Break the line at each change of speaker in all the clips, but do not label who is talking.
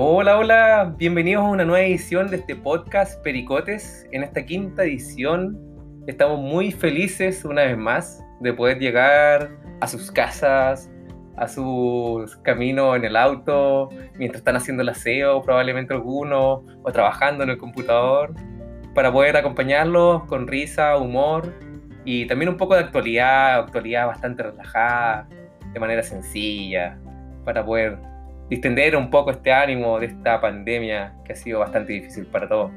Hola, hola, bienvenidos a una nueva edición de este podcast Pericotes. En esta quinta edición estamos muy felices una vez más de poder llegar a sus casas, a sus caminos en el auto, mientras están haciendo el aseo, probablemente algunos, o trabajando en el computador, para poder acompañarlos con risa, humor y también un poco de actualidad, actualidad bastante relajada, de manera sencilla, para poder distender un poco este ánimo de esta pandemia que ha sido bastante difícil para todos.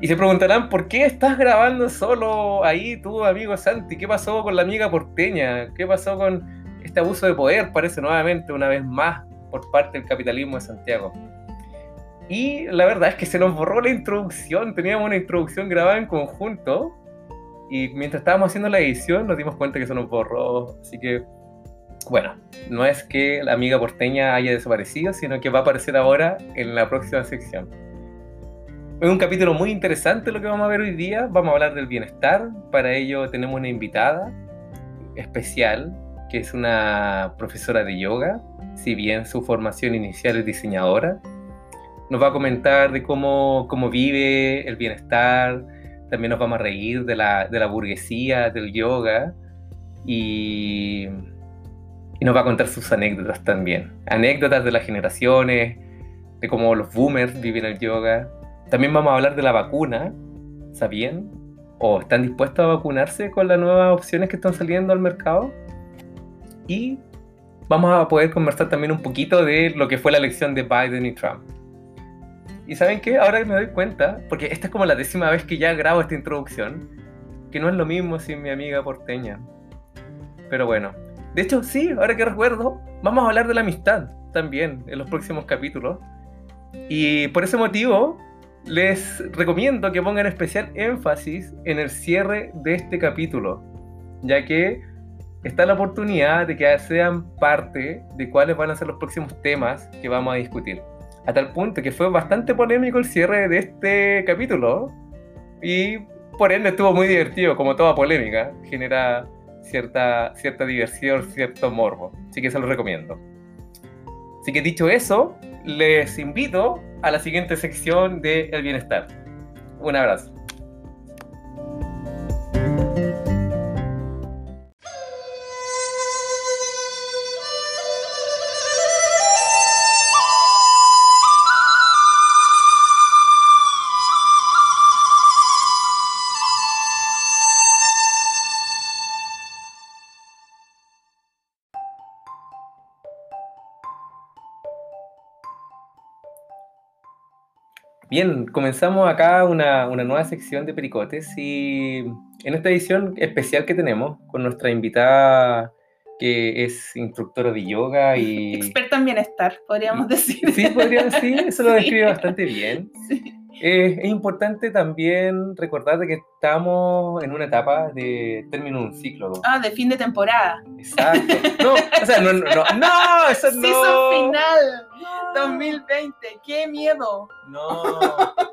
Y se preguntarán, ¿por qué estás grabando solo ahí tú, amigo Santi? ¿Qué pasó con la amiga porteña? ¿Qué pasó con este abuso de poder? Parece nuevamente, una vez más, por parte del capitalismo de Santiago. Y la verdad es que se nos borró la introducción. Teníamos una introducción grabada en conjunto. Y mientras estábamos haciendo la edición nos dimos cuenta que se nos borró. Así que bueno, no es que la amiga porteña haya desaparecido, sino que va a aparecer ahora en la próxima sección. Es un capítulo muy interesante lo que vamos a ver hoy día. Vamos a hablar del bienestar. Para ello tenemos una invitada especial, que es una profesora de yoga, si bien su formación inicial es diseñadora. Nos va a comentar de cómo, cómo vive el bienestar. También nos vamos a reír de la, de la burguesía, del yoga. Y y nos va a contar sus anécdotas también. Anécdotas de las generaciones, de cómo los boomers viven el yoga. También vamos a hablar de la vacuna, ¿sabían? ¿O están dispuestos a vacunarse con las nuevas opciones que están saliendo al mercado? Y vamos a poder conversar también un poquito de lo que fue la elección de Biden y Trump. Y saben qué, ahora me doy cuenta, porque esta es como la décima vez que ya grabo esta introducción, que no es lo mismo sin mi amiga porteña. Pero bueno, de hecho, sí, ahora que recuerdo, vamos a hablar de la amistad también en los próximos capítulos. Y por ese motivo, les recomiendo que pongan especial énfasis en el cierre de este capítulo, ya que está la oportunidad de que sean parte de cuáles van a ser los próximos temas que vamos a discutir. A tal punto que fue bastante polémico el cierre de este capítulo y por ende estuvo muy divertido, como toda polémica, genera cierta, cierta diversión, cierto morbo. Así que se lo recomiendo. Así que dicho eso, les invito a la siguiente sección de El Bienestar. Un abrazo. Bien, comenzamos acá una, una, nueva sección de Pericotes y en esta edición especial que tenemos con nuestra invitada que es instructora de yoga y...
Experta en bienestar, podríamos decir.
Sí, podríamos, sí, eso lo describe bastante bien. Sí. Eh, es importante también recordar que estamos en una etapa de término de un ciclo.
Ah, de fin de temporada.
Exacto. No, o sea, no, no, no, no eso no.
Season final 2020, qué miedo.
No,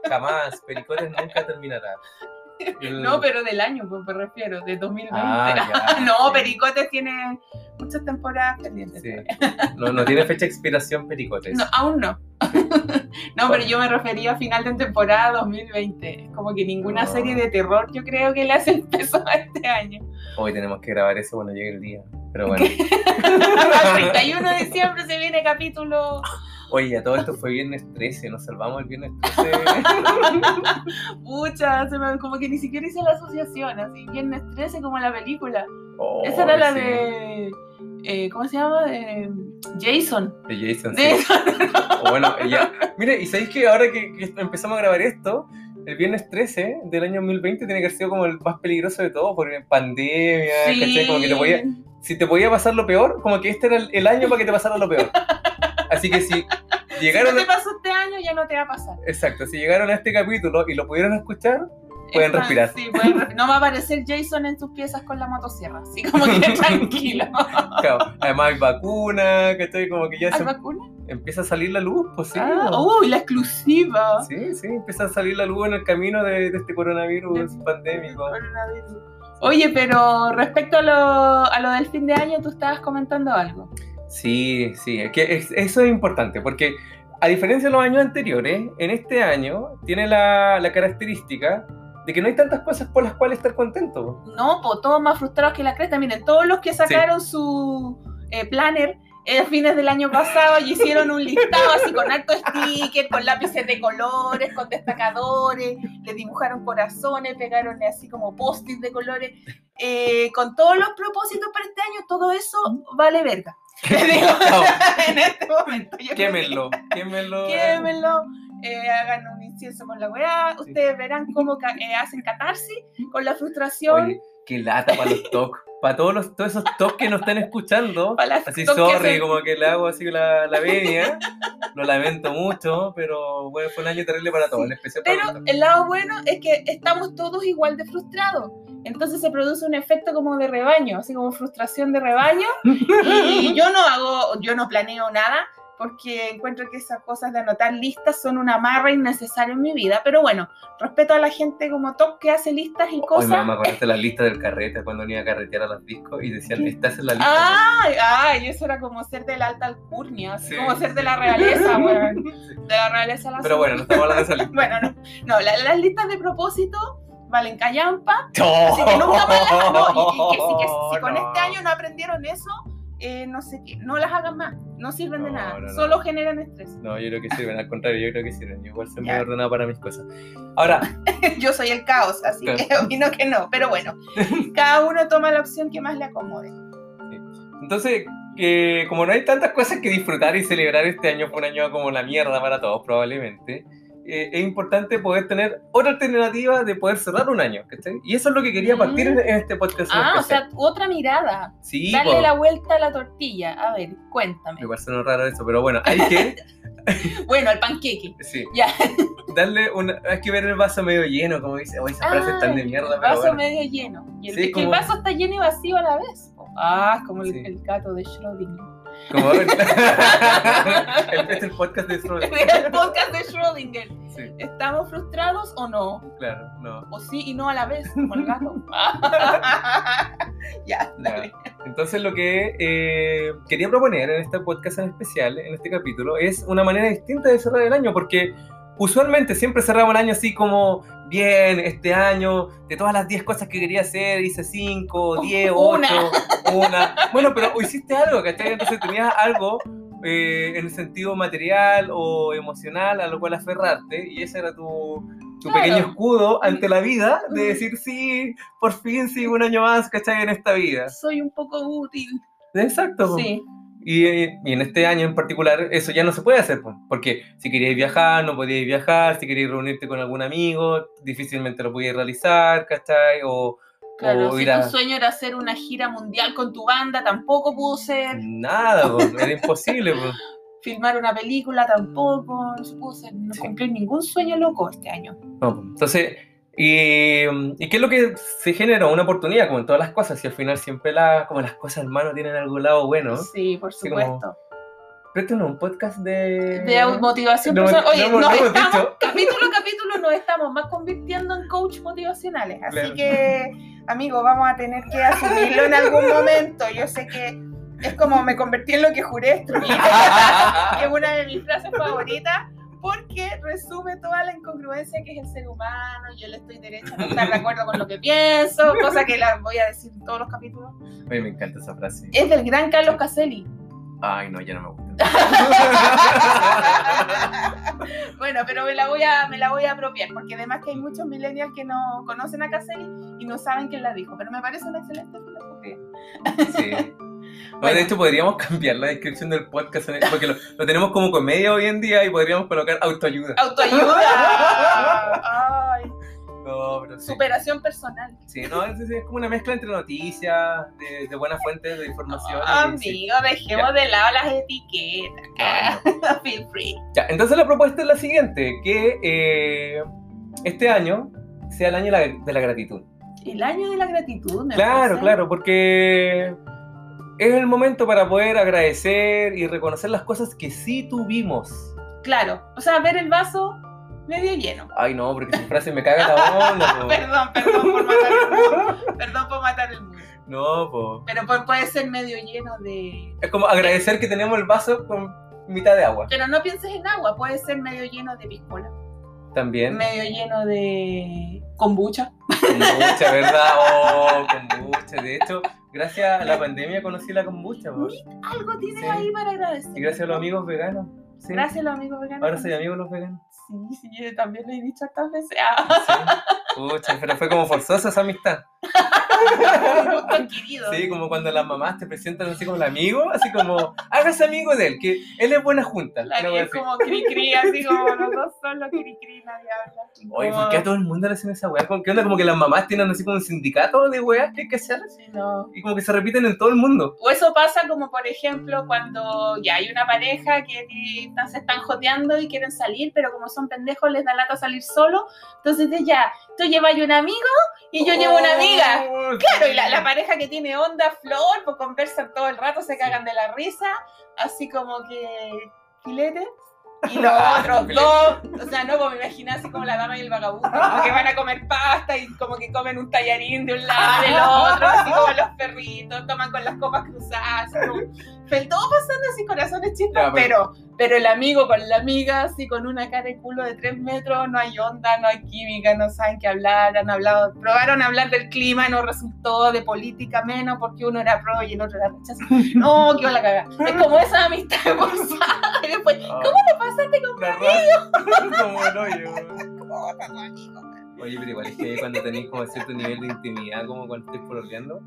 jamás. Pericotes nunca terminará.
No, pero del año, pues me refiero, de 2020. Ah, no, Pericotes tiene muchas temporadas pendientes. Sí.
No, no tiene fecha de expiración Pericotes.
No, aún no. no, pero yo me refería a final de temporada 2020. Como que ninguna serie de terror yo creo que le hace el peso a este año.
Hoy tenemos que grabar eso cuando llegue el día. Pero bueno.
el 31 de diciembre se viene capítulo
Oye, a todo esto fue viernes 13, nos salvamos el viernes 13.
Pucha, como que ni siquiera hice la asociación, así, viernes 13 como la película. Esa era la de. Eh, ¿Cómo se llama? De Jason.
De Jason, sí. bueno, ya. Mire, y sabéis que ahora que, empezamos a grabar esto, el viernes 13 del año 2020 tiene que haber sido como el más peligroso de todo, por pandemia, sí. Como que te podía, si te podía pasar lo peor, como que este era el año para que te pasara lo peor. Así que si llegaron.
Si no te pasó este año, ya no te va a pasar.
Exacto, si llegaron a este capítulo y lo pudieron escuchar, pueden respirar.
Sí, pueden No va a aparecer Jason en tus piezas con la motosierra, así como que tranquilo.
Claro, además hay vacuna, que estoy como que ya
¿Hay se vacuna?
empieza a salir la luz, pues sí.
Ah, uy, la exclusiva.
Sí, sí, empieza a salir la luz en el camino de, este coronavirus pandémico. Coronavirus.
Oye, pero respecto a lo, a lo del fin de año, tú estabas comentando algo.
Sí, sí, es que eso es importante, porque a diferencia de los años anteriores, en este año tiene la, la característica de que no hay tantas cosas por las cuales estar contento.
No, pues todos más frustrados que la cresta. Miren, todos los que sacaron su eh, planner a fines del año pasado y hicieron un listado así con alto sticker, con lápices de colores, con destacadores, le dibujaron corazones, pegaron así como post-it de colores, eh, con todos los propósitos para este año, todo eso vale verga. en este momento.
Quémenlo, quémenlo.
Quémenlo. Eh, hagan un incienso con la weá, ustedes verán cómo eh, hacen catarsis con la frustración.
Oye, qué lata para los toques para todos, los, todos esos toques que nos están escuchando, así sorry, como que le hago así la, la venia, lo lamento mucho, pero bueno, fue un año terrible para todos, en especial
Pero el lado bueno es que estamos todos igual de frustrados. Entonces se produce un efecto como de rebaño, así como frustración de rebaño. Y yo no hago, yo no planeo nada, porque encuentro que esas cosas de anotar listas son una amarra innecesaria en mi vida. Pero bueno, respeto a la gente como Top que hace listas y cosas.
Hoy me acordaste la lista del carrete cuando venía a carretear a los discos y decían, estás en la lista.
Ay, ay, eso era como ser de la alta alcurnia, así como ser de la realeza, bueno, de la realeza la
Pero bueno, no estamos hablando de esa lista.
bueno, no, no las listas de propósito valen callampa, así que nunca más las, no, y, que, si, con este año no aprendieron eso, eh, no sé qué, no las hagan más, no sirven de nada, solo generan estrés.
No, yo creo que sirven, al contrario, yo creo que sirven. igual soy muy ordenado para mis cosas. Ahora,
yo soy el caos, así que opino que no, pero bueno, cada uno toma la opción que más le acomode.
Entonces, eh, como no hay tantas cosas que disfrutar y celebrar este año, fue un año como la mierda para todos, probablemente. Eh, es importante poder tener otra alternativa de poder cerrar un año. Y eso es lo que quería partir en, este podcast.
Ah, o sea, otra mirada.
Sí.
Darle la vuelta a la tortilla. A ver, cuéntame.
Me parece no raro eso, pero bueno, hay que.
bueno, al panqueque.
Sí. Ya. Darle una. Hay que ver el vaso medio lleno, como dice. Oye, esa frase tan de mierda.
El vaso medio lleno. Y el, que el vaso está lleno y vacío a la vez. Ah, como el, el gato de Schrödinger. Como
el, es el podcast de
Schrödinger. el podcast de Schrödinger. ¿Estamos frustrados o no?
Claro, no.
O sí y no a la vez, como el gato. ya, dale.
Entonces lo que eh, quería proponer en este podcast en especial, en este capítulo, es una manera distinta de cerrar el año, porque usualmente siempre cerramos el año así como, bien, este año, de todas las 10 cosas que quería hacer, hice 5, 10, 8, una. Bueno, pero hiciste algo, ¿cachai? Entonces tenías algo eh, en el sentido material o emocional a lo cual aferrarte y ese era tu, tu pequeño escudo ante la vida de decir, sí, por fin sigo un año más, ¿cachai? En esta vida.
Soy un poco útil.
Exacto. Sí. Y, en este año en particular eso ya no se puede hacer, porque si queríais viajar, no podíais viajar, si queríais reunirte con algún amigo, difícilmente lo podíais realizar, ¿cachai? O,
Claro, si tu sueño era hacer una gira mundial con tu banda, tampoco pudo ser.
Nada, era imposible.
Filmar una película tampoco, no se pudo hacer, no cumplió ningún sueño loco este año.
entonces, y, ¿y, qué es lo que se generó? Una oportunidad, como en todas las cosas, y al final siempre la, como las cosas, hermano, tienen algún lado bueno.
Sí, por supuesto.
Pero esto no es un podcast de...
De motivación personal. Oye, no, estamos, capítulo a capítulo nos estamos más convirtiendo en coach motivacionales. Así que, amigo, vamos a tener que asumirlo en algún momento. Yo sé que es como me convertí en lo que juré destruir, que es una de mis frases favoritas, porque resume toda la incongruencia que es el ser humano. Yo le estoy derecho a no estar de acuerdo con lo que pienso, cosa que la voy a decir en todos los capítulos.
Mí me encanta esa frase.
Es del gran Carlos Caselli.
Ay, no, ya no me gusta.
bueno, pero me la, voy a, me la voy a apropiar, porque además que hay muchos millennials que no conocen a Caselli y no saben quién la dijo, pero me parece una excelente filosofía.
sí. De hecho, podríamos cambiar la descripción del podcast porque lo, lo, tenemos como comedia hoy en día y podríamos colocar autoayuda.
¡Autoayuda! ¡Ay! Superación personal.
Sí, no, es, es, como una mezcla entre noticias, de, de buenas fuentes de información.
amigo, dejemos de lado las etiquetas. Feel free.
Ya, entonces la propuesta es la siguiente, que eh, este año sea el año de la, gratitud.
El año de la gratitud, me
Claro, claro, porque es el momento para poder agradecer y reconocer las cosas que sí tuvimos.
Claro, o sea, ver el vaso medio lleno.
Ay, no, porque esa frase me caga la onda.
perdón, perdón por matar el mundo. Perdón por matar el mundo.
No, po.
Pero puede ser medio lleno de.
Es como agradecer que tenemos el vaso con mitad de agua.
Pero no pienses en agua, puede ser medio lleno de piscola.
También.
Medio lleno de kombucha.
Kombucha, ¿verdad? Oh, kombucha. De hecho, gracias a la pandemia conocí la kombucha.
Algo tienes ahí para agradecer.
Y gracias a los amigos veganos.
Gracias a los amigos veganos.
Ahora soy amigo de los veganos.
Sí, sí, yo también lo he dicho tantas veces. Ah.
Pucha, pero fue como forzosa esa amistad. Sí, como cuando las mamás te presentan así como el amigo, así como, hágase amigo de él, que él es buena junta.
La es como cri cri, así como los dos son los cri cri, nadie habla.
Oye, ¿por qué a todo el mundo le hacen esa weá? ¿Qué onda? Como que las mamás tienen así como un sindicato de weas que hay que hacer.
Sí, no.
Y como que se repiten en todo el mundo.
O eso pasa como, por ejemplo, cuando ya hay una pareja que se están joteando y quieren salir, pero como son pendejos les da lata salir solo. Entonces ya, tú llevas un amigo y yo llevo una amiga. Oh, claro, y la, la, pareja que tiene onda, flor, pues conversan todo el rato, se cagan de la risa, así como que filete. Y los otros dos, o sea, no, pues me imagino así como la dama y el vagabundo, como que van a comer pasta y como que comen un tallarín de un lado del otro, así como los perritos, toman con las copas cruzadas, como, todo pasando así corazones chispas, pero, pero el amigo con la amiga, así con una cara de culo de tres metros, no hay onda, no hay química, no saben qué hablar, han hablado, probaron hablar del clima y no resultó, de política menos, porque uno era pro y el otro era rechazo. No, qué la caga. Es como esa amistad forzada. Y después, ah. ¿cómo te pasaste con mi amigo?
como el hoyo. ¿Cómo amigo? Oye, pero igual es que cuando tenéis como cierto nivel de intimidad, como cuando estés pololeando,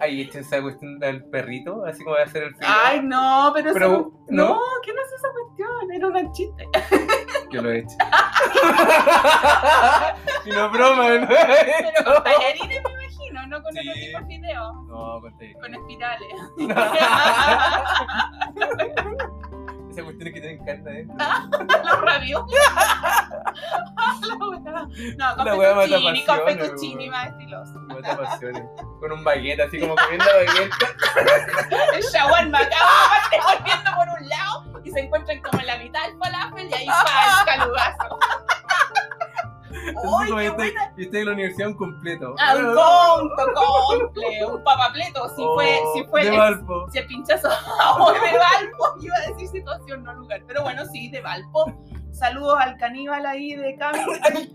ahí echan esa cuestión del perrito, así como de hacer el
frío. Ay, no, pero, eso, ¿no? no, ¿qué no es esa cuestión? Era un chiste.
Yo lo he hecho. y no broma,
¿no? Pero con tallarines me imagino, no con sí. otro tipo de fideo.
No, con tallarines.
Con espirales.
Esa cuestión es que tienen carne dentro.
Los rabios. no, con fettuccini, con fettuccini más estiloso.
Mata pasiones. Con un baguette, así como comiendo baguette.
El shawarma acá, volviendo por un lado y se encuentran como en la mitad del falafel y ahí va el calugazo.
Uy, qué buena. Y estoy en la universidad un completo.
Ah, un completo, comple, un papapleto. Si fue, oh, si fue.
De Valpo.
Si el pinchazo de Valpo, iba a decir situación, no lugar. Pero bueno, sí, de Valpo. Saludos al caníbal ahí de Cami.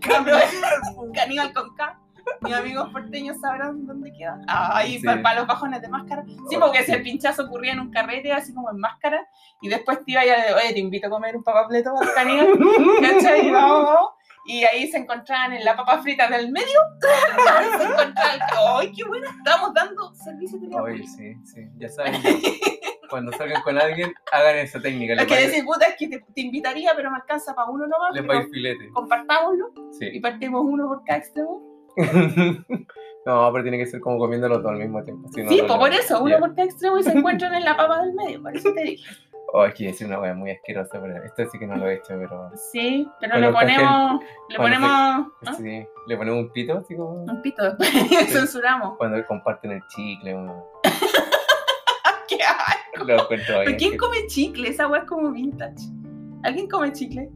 caníbal con K. Mis amigos porteños sabrán dónde queda. Ah, ahí para, los bajones de máscara. Sí, porque si el pinchazo ocurría en un carrete, así como en máscara, y después te iba a decir, oye, te invito a comer un papapleto al caníbal. ¿Cachai? Vamos y ahí se encontraban en la papa frita del medio. se encontraban, ¡ay, qué bueno! Estamos dando servicio de
Oye, sí, sí, ya saben. Cuando salgan con alguien, hagan esa técnica.
Lo que decir, puta, es que te, invitaría, pero me alcanza para uno nomás.
Les va filete.
Compartámoslo sí. y partimos uno por cada extremo.
no, pero tiene que ser como comiéndolo todo al mismo tiempo.
sí, pues por eso, uno por cada extremo y se encuentran en la papa del medio, por eso te dije.
Oh, es que es una wea muy asquerosa, pero esto sí que no lo he hecho, pero.
Sí, pero le ponemos. Le ponemos. ¿ah?
Sí, le ponemos un pito, así como.
Un pito, censuramos.
Cuando comparten el chicle, uno.
¡Qué asco! Lo ¿Pero quién come chicle? Esa wea es como vintage. ¿Alguien come chicle?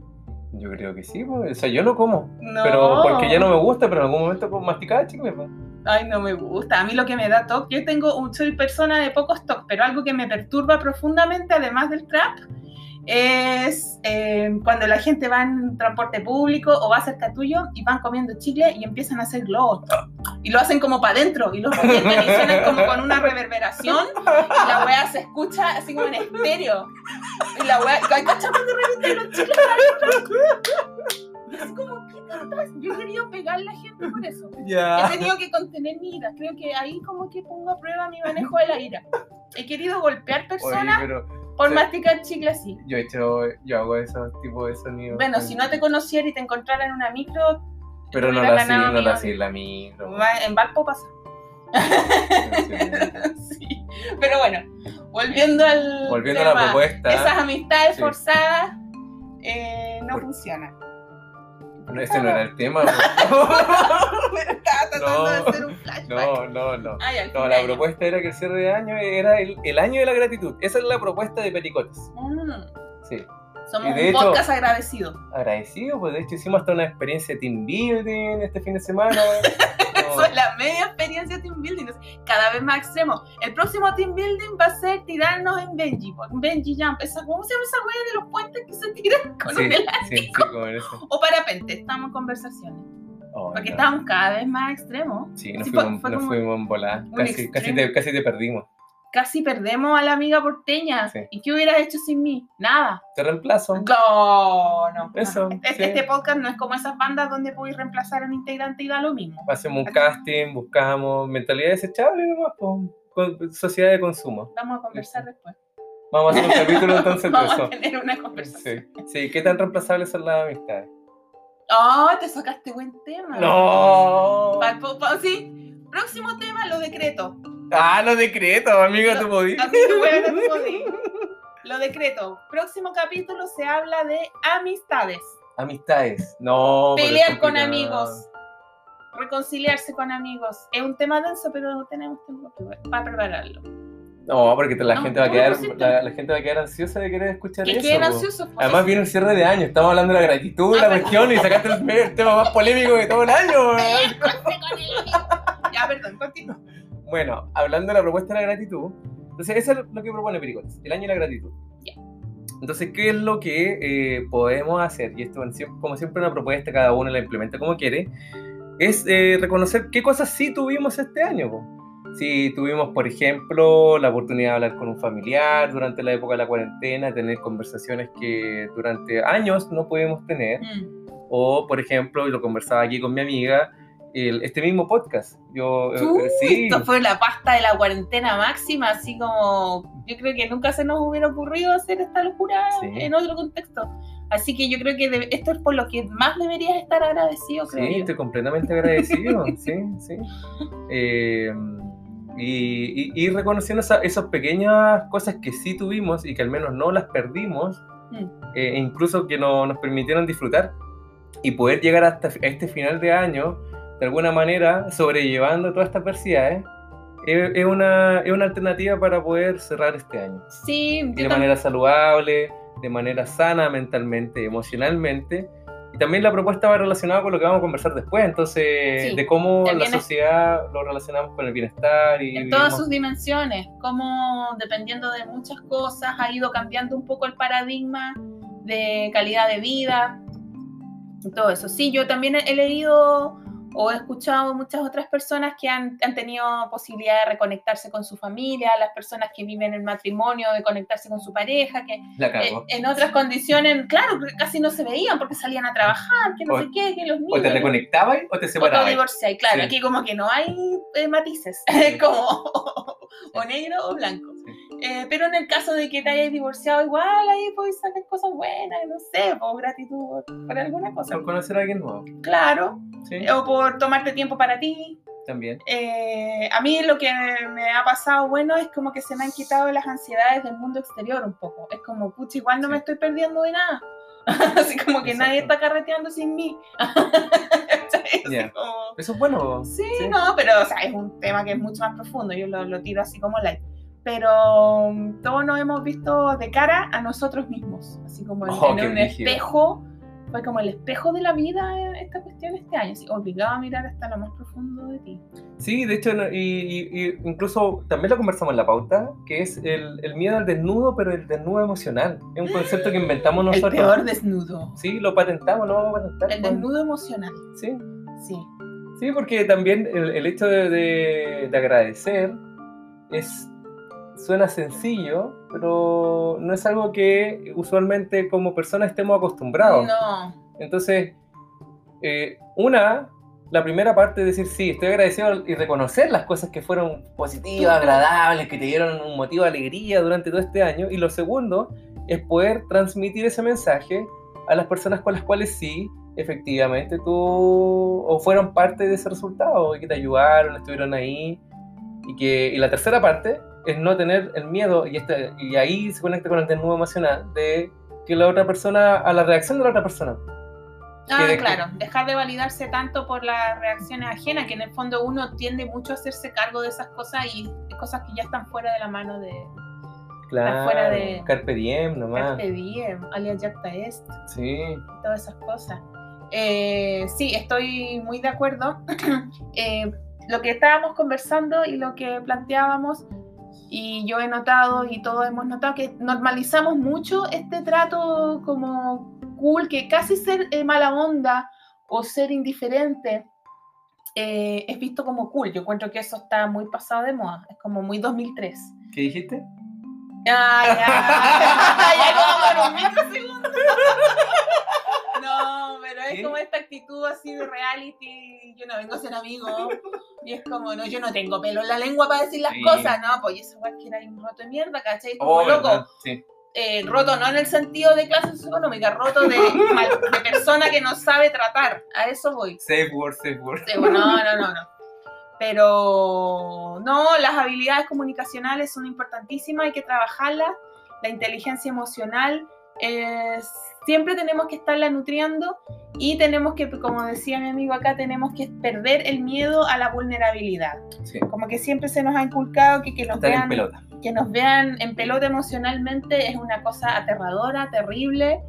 Yo creo que sí, pues. o sea, yo no como. No. Pero porque ya no me gusta, pero en algún momento masticaba chicle, pues.
Ay, no me gusta. A mí lo que me da toque, yo tengo, soy persona de poco stock, pero algo que me perturba profundamente, además del trap, es eh, cuando la gente va en transporte público o va cerca tuyo y van comiendo chicle y empiezan a hacer globos. Y lo hacen como para adentro y los revientan y suenan como con una reverberación. Y la wea se escucha así como en estéreo. Y la wea, ¿cachai cuando revientan los chicles es como, ¿qué Yo he querido pegar a la gente por eso. He tenido que contener mi ira. Creo que ahí como que pongo a prueba mi manejo de la ira. He querido golpear personas por masticar chicle así.
Yo he hecho, yo hago esos tipos de sonidos.
Bueno, si no te conociera y te encontrara en una micro...
Pero no la, no la en la micro.
En Valpo pasa. sí. Pero bueno, volviendo al
volviendo a la propuesta.
Esas amistades forzadas eh, no funcionan.
No, ese no era el tema.
Pero estaba tratando de hacer un flashback.
No, no, no. no, la propuesta era que el cierre de año era el, el, año de la gratitud. Esa es la propuesta de Pericotes.
Mm.
Sí.
Somos un podcast agradecido.
Agradecido, pues de hecho hicimos hasta una experiencia de team building este fin de semana.
Eso es la media experiencia de team building. Cada vez más extremo. El próximo team building va a ser tirarnos en Benji. Benji Jump. Esa, ¿Cómo se llama esa wea de los puentes que se tiran con sí, un elástico? Sí, sí. O parapente. Estamos en conversaciones. Oh, porque estábamos cada vez más extremos.
Sí, nos fuimos, nos fuimos en volar. Casi, casi, te, casi te perdimos
casi perdemos a la amiga porteña. ¿Y qué hubieras hecho sin mí? Nada.
Te reemplazo.
No, no. Eso. Este, este, podcast no es como esas bandas donde podéis reemplazar a un integrante y da lo mismo.
Hacemos un casting, buscamos mentalidad desechable sociedad de consumo.
Vamos a conversar después.
Vamos a hacer un capítulo entonces
Vamos a tener una conversación.
Sí. sí, ¿qué tan reemplazables son las amistades?
Oh, te sacaste buen tema.
No.
sí. Próximo tema, los decretos.
Ah, los decretos, amigo, tú podías.
Amigo, Lo decreto. Próximo capítulo se habla de amistades.
Amistades, no.
Pelear con amigos. Reconciliarse con amigos. Es un tema denso, pero no tenemos tiempo para prepararlo.
No, porque la gente va a quedar, la, gente va a quedar ansiosa de querer escuchar
que
eso.
Queden ansiosos,
pues, Además viene un cierre de año, estamos hablando de la gratitud, de la región y sacaste el, tema más polémico de todo el año.
ya, perdón, continúa.
Bueno, hablando de la propuesta de la gratitud, entonces eso es lo que propone Pericotes, el año de la gratitud. Entonces, ¿qué es lo que eh, podemos hacer? Y esto, como siempre, una propuesta, cada uno la implementa como quiere, es eh, reconocer qué cosas sí tuvimos este año. Si tuvimos, por ejemplo, la oportunidad de hablar con un familiar durante la época de la cuarentena, tener conversaciones que durante años no pudimos tener. Mm. O, por ejemplo, y lo conversaba aquí con mi amiga, este mismo podcast. Yo,
eh, sí. Esto fue la pasta de la cuarentena máxima, así como yo creo que nunca se nos hubiera ocurrido hacer esta locura en otro contexto. Así que yo creo que esto es por lo que más deberías estar agradecido, creo.
Sí, estoy completamente agradecido, sí, sí. Eh, y, reconociendo esas pequeñas cosas que sí tuvimos y que al menos no las perdimos, mm. eh, incluso que no, nos permitieron disfrutar y poder llegar hasta este final de año de alguna manera, sobrellevando todas estas adversidades, es, es, una, es una alternativa para poder cerrar este año.
Sí,
de manera saludable, de manera sana mentalmente, emocionalmente. Y también la propuesta va relacionada con lo que vamos a conversar después, entonces, de cómo la sociedad lo relacionamos con el bienestar. y
En todas sus dimensiones, cómo dependiendo de muchas cosas ha ido cambiando un poco el paradigma de calidad de vida, y todo eso. Sí, yo también he leído o he escuchado muchas otras personas que han, han, tenido posibilidad de reconectarse con su familia, las personas que viven en matrimonio, de conectarse con su pareja, que eh, en otras condiciones, claro, casi no se veían porque salían a trabajar, que no sé qué, que los niños...
O te reconectabas o te separabas.
O te divorciabas, claro, aquí como que no hay eh, matices, como o negro o blanco. Eh, pero en el caso de que te hayas divorciado, igual ahí puedes sacar cosas buenas, no sé, por gratitud por alguna cosa.
Por conocer a alguien nuevo.
Claro. O por tomarte tiempo para ti.
También.
Eh, a mí lo que me ha pasado bueno es como que se me han quitado las ansiedades del mundo exterior un poco. Es como, pucha, igual no me estoy perdiendo de nada. Así como que nadie está carreteando sin mí.
Eso es bueno.
Sí, no, pero o sea, es un tema que es mucho más profundo. Yo lo, lo tiro así como light pero um, todos nos hemos visto de cara a nosotros mismos, así como en, oh, un espejo, fue como el espejo de la vida esta cuestión este año, así, obligado a mirar hasta lo más profundo de ti.
Sí, de hecho, y, incluso también lo conversamos en la pauta, que es el, el, miedo al desnudo, pero el desnudo emocional. Es un concepto que inventamos nosotros.
El peor desnudo.
Sí, lo patentamos, lo vamos a patentar.
El desnudo emocional.
Sí.
Sí.
Sí, porque también el, el hecho de, de, de agradecer es suena sencillo, pero no es algo que usualmente como personas estemos acostumbrados.
No.
Entonces, eh, una, la primera parte es decir, sí, estoy agradecido y reconocer las cosas que fueron positivas, agradables, que te dieron un motivo de alegría durante todo este año. Y lo segundo es poder transmitir ese mensaje a las personas con las cuales sí, efectivamente, tú o fueron parte de ese resultado y que te ayudaron, estuvieron ahí. Y, que, y la tercera parte es no tener el miedo, y, este, y ahí se conecta con el desnudo emocional, de que la otra persona, a la reacción de la otra persona.
Ah, claro, dejar de validarse tanto por las reacciones ajenas, que en el fondo uno tiende mucho a hacerse cargo de esas cosas y cosas que ya están fuera de la mano de...
Claro, fuera de... Carpe diem nomás.
Carpe diem, alias jacta est.
Sí.
Todas esas cosas. Eh, sí, estoy muy de acuerdo. Eh, lo que estábamos conversando y lo que planteábamos, y yo he notado y todos hemos notado que normalizamos mucho este trato como cool, que casi ser eh, mala onda o ser indiferente es visto como cool. Yo encuentro que eso está muy pasado de moda, es como muy 2003.
¿Qué dijiste?
Ah, ya, ya por un segundos. No, pero es como esta actitud así de reality, yo no vengo a ser amigo. Y es como, no, yo no tengo pelo en la lengua para decir las cosas, no, pues eso es que era un roto de mierda, ¿cachai? Como oh, loco. Sí. Eh, roto no en el sentido de clase socioeconómica, roto de, de, persona que no sabe tratar. A eso voy.
Safe word, safe word.
no, no, no, no. Pero no, las habilidades comunicacionales son importantísimas, hay que trabajarlas. La inteligencia emocional siempre tenemos que estarla nutriendo y tenemos que, como decía mi amigo acá, tenemos que perder el miedo a la vulnerabilidad. Como que siempre se nos ha inculcado que, que nos vean que nos vean en pelota emocionalmente es una cosa aterradora, terrible,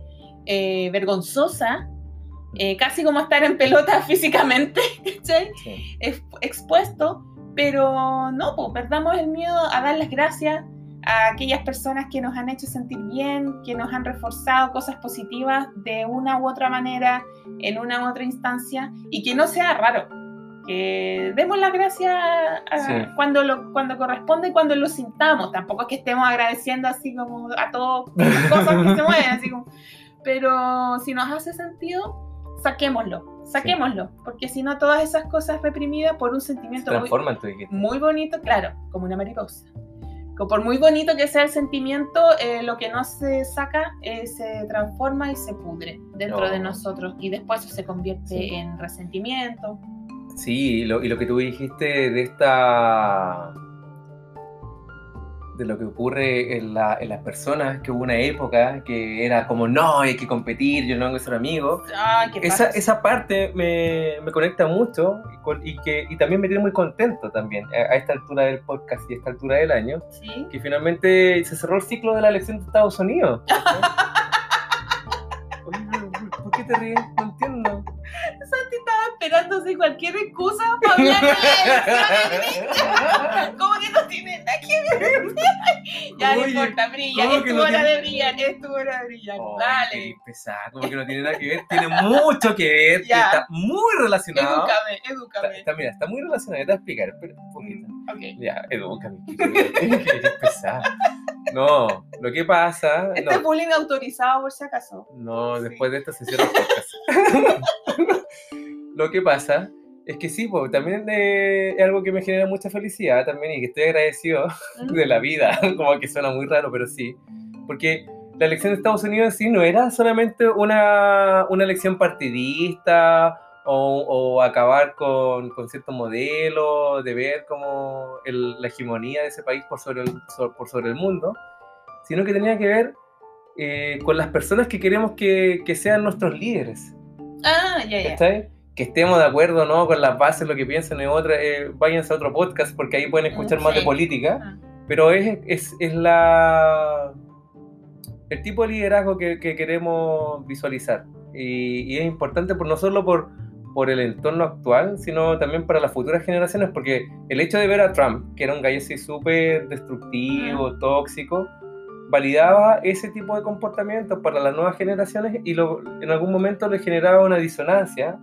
eh, vergonzosa eh, casi como estar en pelota físicamente, expuesto, pero no, pues perdamos el miedo a dar las gracias a aquellas personas que nos han hecho sentir bien, que nos han reforzado cosas positivas de una u otra manera, en una u otra instancia, y que no sea raro. Que demos las gracias cuando, lo, cuando corresponde y cuando lo sintamos. Tampoco es que estemos agradeciendo así como a todas las cosas que se mueven, así como, pero si nos hace sentido, saquémoslo, saquémoslo, porque si no todas esas cosas reprimidas por un sentimiento
muy,
muy, bonito, claro, como una mariposa. Por muy bonito que sea el sentimiento, eh, lo que no se saca eh, se transforma y se pudre dentro de nosotros y después se convierte en resentimiento.
Sí, y lo que tú dijiste de esta de lo que ocurre en, la, en, las personas, que hubo una época que era como, no, hay que competir, yo no a ser amigo. esa, esa parte me, me conecta mucho y, que, y también me tiene muy contento también a, esta altura del podcast y a esta altura del año, que finalmente se cerró el ciclo de la elección de Estados Unidos. ¿Por qué te ríes? No entiendo.
Santi estaba esperándose cualquier excusa para hablar de la ¿Cómo que no tiene nada que ver? ya no importa, brilla. Es tu hora de brillar, es tu hora de brillar. Dale.
Pesada, como que no tiene nada que ver. Tiene mucho que ver. Está muy relacionado.
Edúcame, edúcame.
Está, mira, está muy relacionado. Te voy a explicar, pero un poquito. Okay. Ya, edúcame. Es pesada. No, lo que pasa.
Este es bullying autorizado por si acaso.
No, después de esto se cierra el lo que pasa es que sí, pues, también es algo que me genera mucha felicidad también y que estoy agradecido de la vida, como que suena muy raro, pero sí, porque la elección de Estados Unidos sí no era solamente una, una elección partidista o, o acabar con, con cierto modelo, de ver como la hegemonía de ese país por sobre el, por sobre el mundo, sino que tenía que ver eh, con las personas que queremos que, que sean nuestros líderes.
Ah, ya, ya.
Que estemos de acuerdo no con las bases, lo que piensan en otra, eh, váyanse a otro podcast porque ahí pueden escuchar más de política. Ah. Pero es, es, es, la el tipo de liderazgo que, que queremos visualizar. Y, y, es importante por, no solo por, por el entorno actual, sino también para las futuras generaciones, porque el hecho de ver a Trump, que era un gallo así súper destructivo, tóxico, validaba ese tipo de comportamientos para las nuevas generaciones y lo, en algún momento le generaba una disonancia,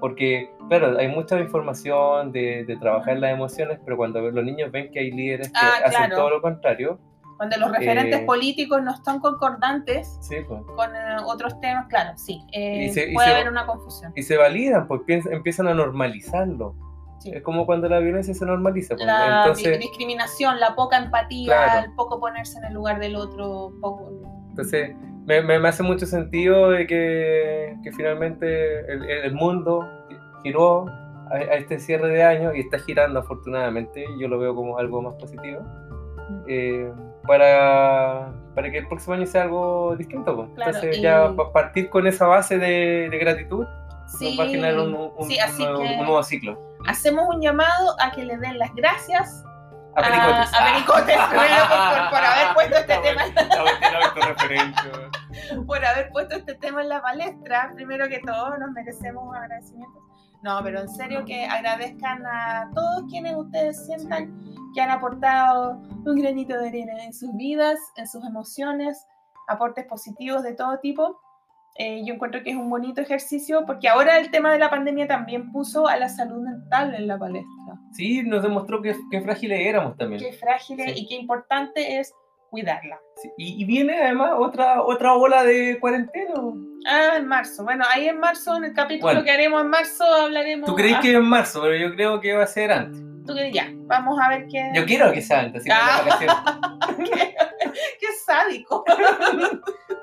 porque, claro, hay mucha información de, de trabajar las emociones, pero cuando los niños ven que hay líderes que ah, hacen todo lo contrario,
cuando los referentes eh, políticos no están concordantes
pues.
con eh, otros temas, claro, sí, eh, puede haber una confusión.
Y se validan, porque empiezan a normalizarlo. Es como cuando la violencia se normaliza.
Pues, la discriminación, la poca empatía, el poco ponerse en el lugar del otro. Poco...
Entonces, me, me, hace mucho sentido de que, que finalmente el, el, mundo giró a, a, este cierre de año y está girando afortunadamente. Yo lo veo como algo más positivo. Eh, para, para que el próximo año sea algo distinto. Pues. Entonces, ya partir con esa base de, de gratitud sí, va a generar un, un, un, nuevo ciclo
hacemos un llamado a que le den las gracias a Pericotes, a, Pericotes por, por, haber puesto este tema. por haber puesto este tema en la palestra, primero que todo nos merecemos agradecimientos. No, pero en serio que agradezcan a todos quienes ustedes sientan que han aportado un granito de arena en sus vidas, en sus emociones, aportes positivos de todo tipo. Eh, yo encuentro que es un bonito ejercicio porque ahora el tema de la pandemia también puso a la salud mental en la palestra.
Sí, nos demostró que, qué frágiles éramos también.
Qué frágiles y qué importante es cuidarla.
y, viene además otra, otra ola de cuarentena.
Ah, en marzo. Bueno, ahí en marzo, en el capítulo que haremos en marzo, hablaremos.
Tú crees que es en marzo, pero yo creo que va a ser antes.
Tú crees ya. Vamos a ver qué.
Yo quiero que sea antes,
ah. ¿Qué, qué sádico.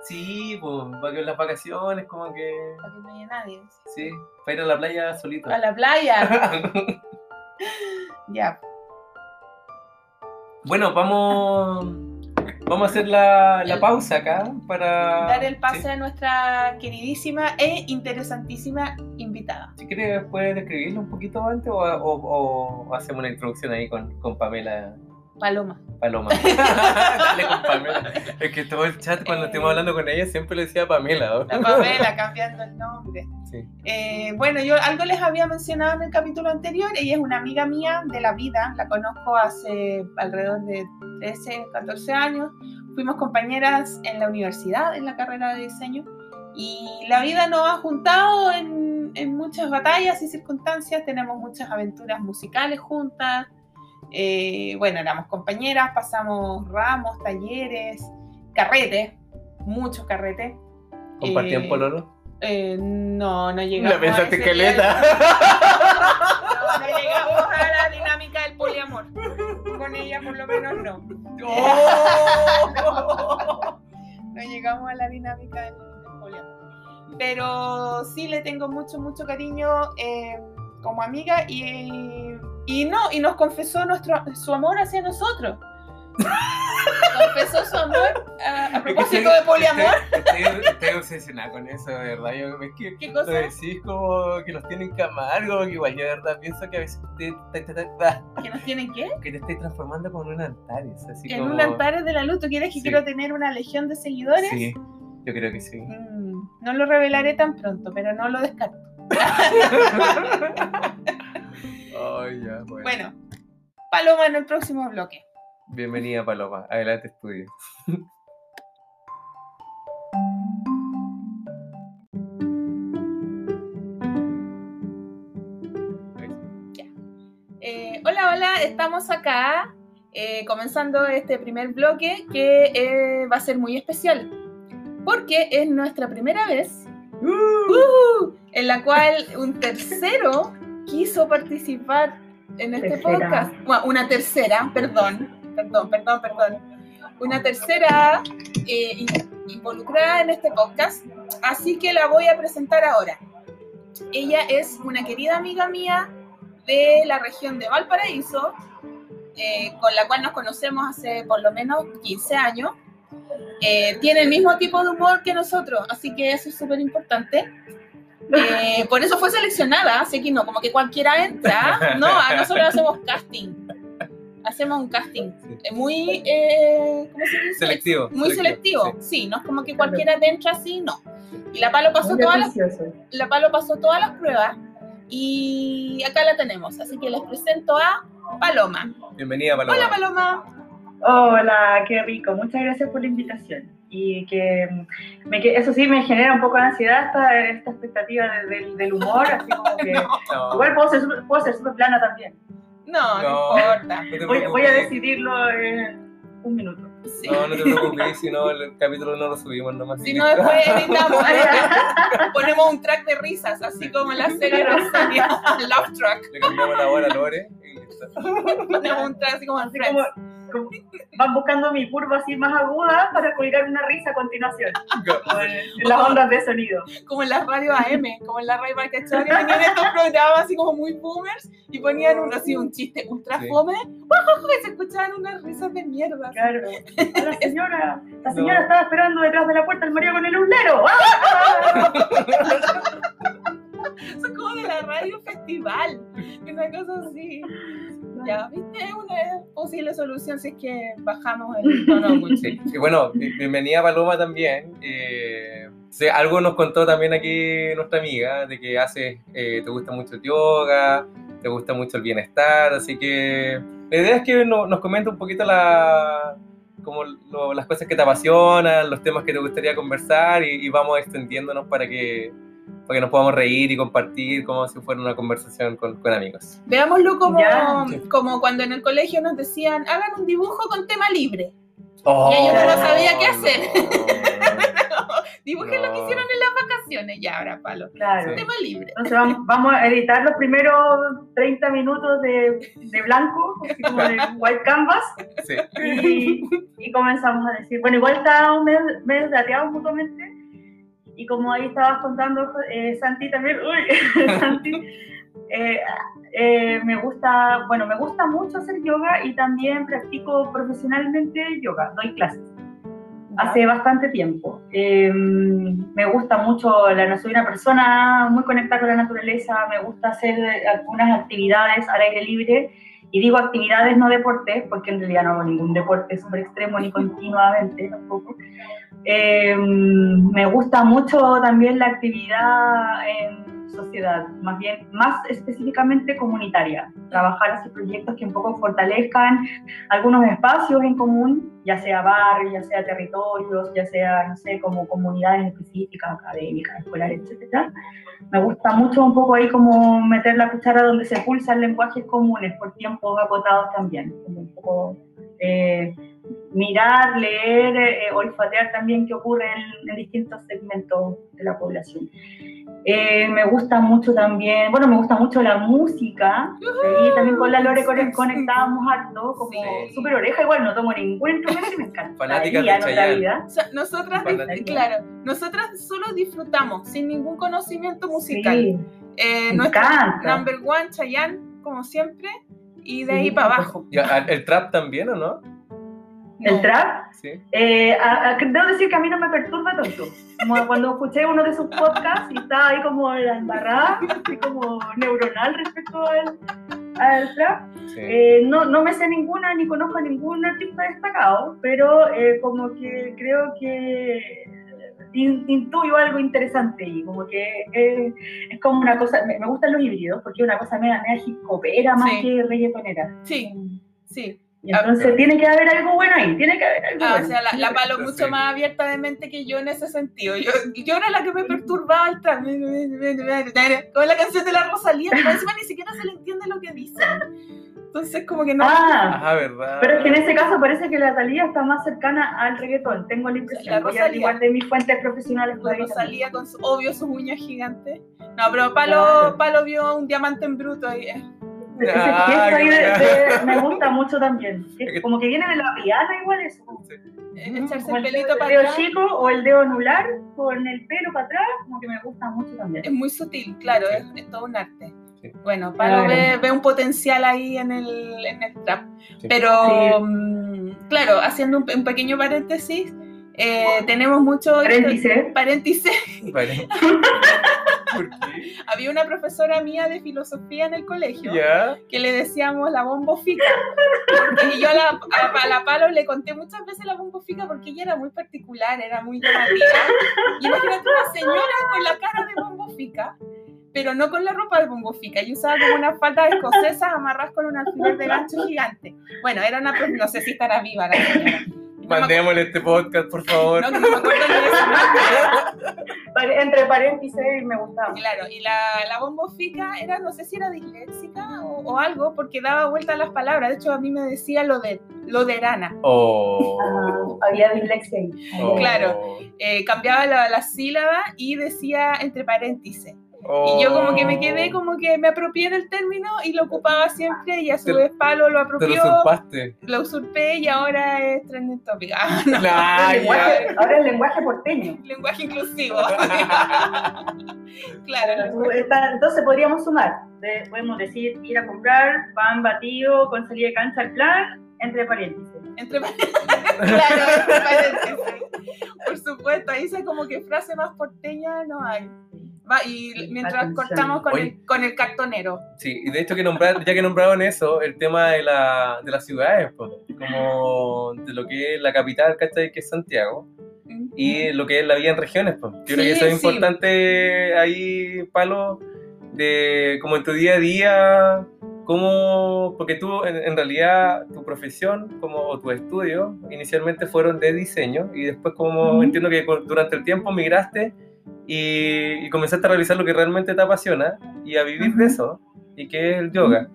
sí, pues, para que las vacaciones, como que.
Para que no haya nadie.
Sí, para ir a la playa solito.
A la playa. ya.
Bueno, vamos Vamos a hacer la, pausa acá para...
Dar el pase a nuestra queridísima e interesantísima invitada.
Si quieres, puedes describirlo un poquito antes o, hacemos una introducción ahí con, con Pamela.
Paloma.
Paloma. Dale con Pamela. Es que todo el chat cuando eh, estuvimos hablando con ella siempre le decía Pamela.
La Pamela, cambiando el nombre. Sí. Eh, bueno, yo algo les había mencionado en el capítulo anterior. Ella es una amiga mía de la vida. La conozco hace alrededor de 13, 14 años. Fuimos compañeras en la universidad, en la carrera de diseño. Y la vida nos ha juntado en, en muchas batallas y circunstancias. Tenemos muchas aventuras musicales juntas eh, bueno, éramos compañeras, pasamos ramos, talleres, carretes, muchos carretes.
¿Compartían eh, pololo?
Eh, no, no llegamos.
La pensaste esqueleta.
No, no llegamos a la dinámica del poliamor. Con ella, por lo menos, no. Oh. no llegamos a la dinámica del, poliamor. Pero sí le tengo mucho, mucho cariño eh, como amiga y y no, y nos confesó nuestro, su amor hacia nosotros. confesó su amor a, propósito de poliamor.
Estoy, obsesionada con eso, de verdad. Yo, es que,
¿Qué cosa?
Decís como que los tienen que amar, como que igual yo de verdad pienso que a veces te,
ah, ¿Que nos tienen qué?
Que te estoy transformando como en un altar.
Así en un altar de la luz. ¿Tú quieres que quiero tener una legión de seguidores?
Sí, yo creo que sí.
Mm, no lo revelaré tan pronto, pero no lo descarto. bueno. Paloma en el próximo bloque.
Bienvenida, Paloma. Adelante, estudio.
Eh, hola, hola, estamos acá eh, comenzando este primer bloque que eh, va a ser muy especial porque es nuestra primera vez ¡Uh! ¡Uh! en la cual un tercero quiso participar en este podcast. una tercera, perdón, perdón, perdón, perdón. Una tercera eh, involucrada en este podcast, así que la voy a presentar ahora. Ella es una querida amiga mía de la región de Valparaíso, eh, con la cual nos conocemos hace por lo menos 15 años. Eh, tiene el mismo tipo de humor que nosotros, así que eso es súper importante. Eh, por eso fue seleccionada, así que no, como que cualquiera entra. No, a nosotros hacemos casting. Hacemos un casting muy, eh, ¿cómo se dice?
Selectivo.
Muy selectivo, sí. no es como que cualquiera entra así, no. Y la Palo pasó todas las, la Palo pasó todas las pruebas y acá la tenemos. Así que les presento a Paloma.
Bienvenida, Paloma.
Hola, Paloma.
Hola, qué rico. Muchas gracias por la invitación y que, me, eso sí me genera un poco de ansiedad esta, esta expectativa del humor, así como que igual puedo ser, puedo ser súper plana también.
No, no, importa.
voy, voy, a decidirlo en un minuto.
No, no te preocupes, si no el capítulo no lo subimos nomás.
Si no, después editamos, ponemos un track de risas, así como en la serie Rosalia, Love Track.
Le cambiamos la hora a Lore y
listo. Ponemos un track así como en
Van buscando mi curva así más aguda para colgar una risa a continuación. en, las ondas de sonido.
Como en la radio AM, como en la radio Marcachari, tenían estos programas así como muy boomers y ponían un, así un chiste ultra fome y se escuchaban unas risas de mierda.
Claro. La señora, la señora estaba esperando detrás de la puerta el marido con el ulero.
Son como de la radio festival, una cosa así. Ya, viste, una posible solución si es que bajamos el tono.
Sí. Y bueno, bienvenida Paloma también. Eh, algo nos contó también aquí nuestra amiga, de que hace, eh, te gusta mucho el yoga, te gusta mucho el bienestar, así que la idea es que nos comente un poquito la, como las cosas que te apasionan, los temas que te gustaría conversar y, vamos extendiéndonos para que, para que nos podamos reír y compartir como si fuera una conversación con, con amigos.
Veámoslo como, como cuando en el colegio nos decían, hagan un dibujo con tema libre. y ellos no sabía qué hacer. Dibujen lo que hicieron en las vacaciones, ya ahora, palo. Claro. tema libre.
Entonces vamos, a editar los primeros 30 minutos de, de blanco, así como de white canvas. Sí. Y, y, comenzamos a decir, bueno, igual estábamos medio, medio dateados mutuamente. Y como ahí estabas contando, eh, Santi también, uy, Santi, eh, eh, me gusta, bueno, me gusta mucho hacer yoga y también practico profesionalmente yoga, doy clases hace bastante tiempo. Eh, me gusta mucho, la, soy una persona muy conectada con la naturaleza, me gusta hacer algunas actividades al aire libre. Y digo actividades, no deportes, porque en realidad no hago ningún deporte súper extremo ni continuamente tampoco. Eh, me gusta mucho también la actividad en sociedad, más bien, más específicamente comunitaria, trabajar hacia proyectos que un poco fortalezcan algunos espacios en común, ya sea barrios, ya sea territorios, ya sea, no sé, como comunidades específicas, académicas, escolares, etc. Me gusta mucho un poco ahí como meter la cuchara donde se pulsan lenguajes comunes por tiempos acotados también, como un poco... Eh, mirar, leer, eh, olfatear también qué ocurre en, en, distintos segmentos de la población. Eh, me gusta mucho también, bueno, me gusta mucho la música. Y también con la Lore conectábamos harto, como súper oreja. Igual no tomo ningún instrumento y me encanta.
Fanática de otra
vida. nosotras, claro, nosotras solo disfrutamos, sin ningún conocimiento musical. Sí,
eh, me encanta.
Number one, Chayanne, como siempre, y de ahí para abajo.
¿El trap también o no?
¿El trap? Sí. Eh, debo decir que a mí no me perturba tanto. Como cuando escuché uno de sus podcasts y estaba ahí como la embarrada, así como neuronal respecto al, al trap. Eh, no, no me sé ninguna ni conozco a ningún artista destacado, pero eh, como que creo que intuyo algo interesante y como que es como una cosa, me, gustan los híbridos porque es una cosa media, media hip hopera más que reggaetonera.
Sí, sí.
Entonces tiene que haber algo bueno ahí, tiene que haber algo ah,
bueno. O sea, la, la palo mucho más abierta de mente que yo en ese sentido. Yo, yo era la que me perturbaba el. Como la canción de la Rosalía, pero encima ni siquiera se le entiende lo que dice. Entonces como que no...
Ah, ah, verdad. Pero es que en ese caso parece que la Rosalía está más cercana al reggaetón, tengo la impresión. La Rosalía, igual de mis fuentes profesionales.
La Rosalía con su, obvio sus uñas gigantes. No, pero Palo, Palo vio un diamante en bruto ahí. Eh.
Ah, me gusta mucho también. como que viene de la piana igual eso.
Echarse el, pelito
para el dedo chico o el dedo anular con el pelo para atrás, como que me gusta mucho también.
Es muy sutil, claro, es, todo un arte. Bueno, Palo ve, un potencial ahí en el, en el trap. Pero, mm, claro, haciendo un, pequeño paréntesis, eh, tenemos mucho...
Paréntesis.
Paréntesis. Había una profesora mía de filosofía en el colegio que le decíamos la bombofica. y yo a la, a, la, palo le conté muchas veces la bombofica porque ella era muy particular, era muy llamativa. Y imagínate una señora con la cara de bombofica pero no con la ropa de bombofica. Yo usaba como una falda escocesa amarras con un alfiler de gancho gigante. Bueno, era una, no sé si estará viva la señora.
Mandémosle este podcast, por favor. No, no me acuerdo
ni Entre paréntesis me gustaba.
Claro, y la, la bombofica era, no sé si era disléxica o, algo, porque daba vuelta a las palabras. De hecho, a mí me decía lo de lo de Rana.
Oh. Ah, había dislexia
Claro, eh, cambiaba la, la sílaba y decía entre paréntesis. Y yo como que me quedé, oh. como que me apropié del término y lo ocupaba siempre y a su vez Palo lo apropió.
Te lo usurpaste.
Lo usurpé y ahora es trending topic.
Ah, ahora es lenguaje porteño.
Lenguaje inclusivo. claro.
Entonces podríamos sumar. podemos decir ir a comprar pan batido con salida de cancha al plan, entre paréntesis.
Entre paréntesis. claro, entre paréntesis. Por supuesto, ahí dice como que frase más porteña no hay y mientras cortamos con el, con el, cartonero.
Sí, y de hecho que nombrar, ya que nombraron eso, el tema de, la, de las ciudades, pues, como de lo que es la capital, ¿cachai? Que es Santiago. y lo que es la vida en regiones. Pues. Yo creo que eso es importante ahí, Palo, de como en tu día a día, como, porque tú en, realidad tu profesión como, o tu estudio inicialmente fueron de diseño y después como entiendo que durante el tiempo migraste y, comenzaste a realizar lo que realmente te apasiona y a vivir de eso, y que es el yoga.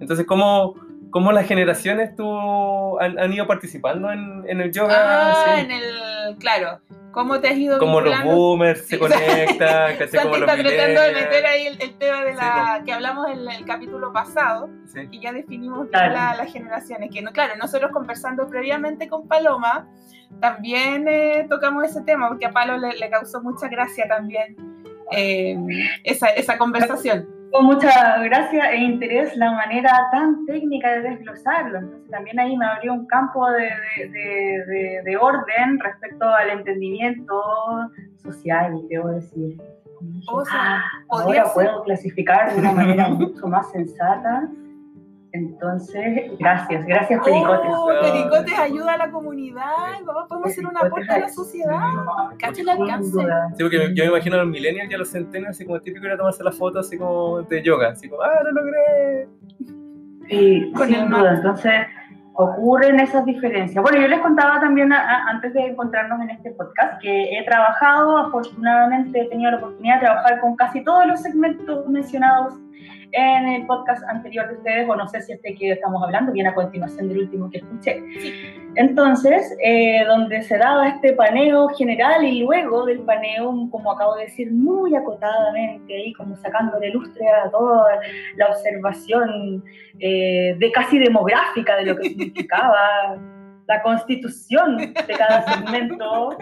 Entonces, ¿cómo, cómo las generaciones tú han, ido participando en, en, el yoga?
Ah, en el, claro. ¿Cómo te has ido
Como los boomers se conectan,
¿cachai? Como los está tratando de meter ahí el, tema de la que hablamos en el capítulo pasado, y ya definimos las generaciones. Que no, claro, nosotros conversando previamente con Paloma, también eh, tocamos ese tema, porque a Palo le, causó mucha gracia también eh, esa, esa conversación
con mucha gracia e interés la manera tan técnica de desglosarlo. Entonces también ahí me abrió un campo de, de, de, orden respecto al entendimiento social, debo decir. O sea, ah, ahora puedo clasificar de una manera mucho más sensata entonces, gracias, gracias Pericotes.
Oh, Pericotes ayuda a la comunidad, podemos hacer un aporte a la sociedad. Cacho el alcance.
Sí, porque yo me imagino a los millennials y a los centenarios así como típico era tomarse las fotos así como de yoga, así como, ah, lo logré.
Sí, Con sin duda, entonces ocurren esas diferencias. Bueno, yo les contaba también antes de encontrarnos en este podcast que he trabajado, afortunadamente he tenido la oportunidad de trabajar con casi todos los segmentos mencionados en el podcast anterior de ustedes, o no sé si este que estamos hablando viene a continuación del último que escuché. Entonces, eh, donde se daba este paneo general y luego del paneo, como acabo de decir, muy acotadamente, ahí como sacándole lustre a toda la observación eh, de casi demográfica de lo que significaba la constitución de cada segmento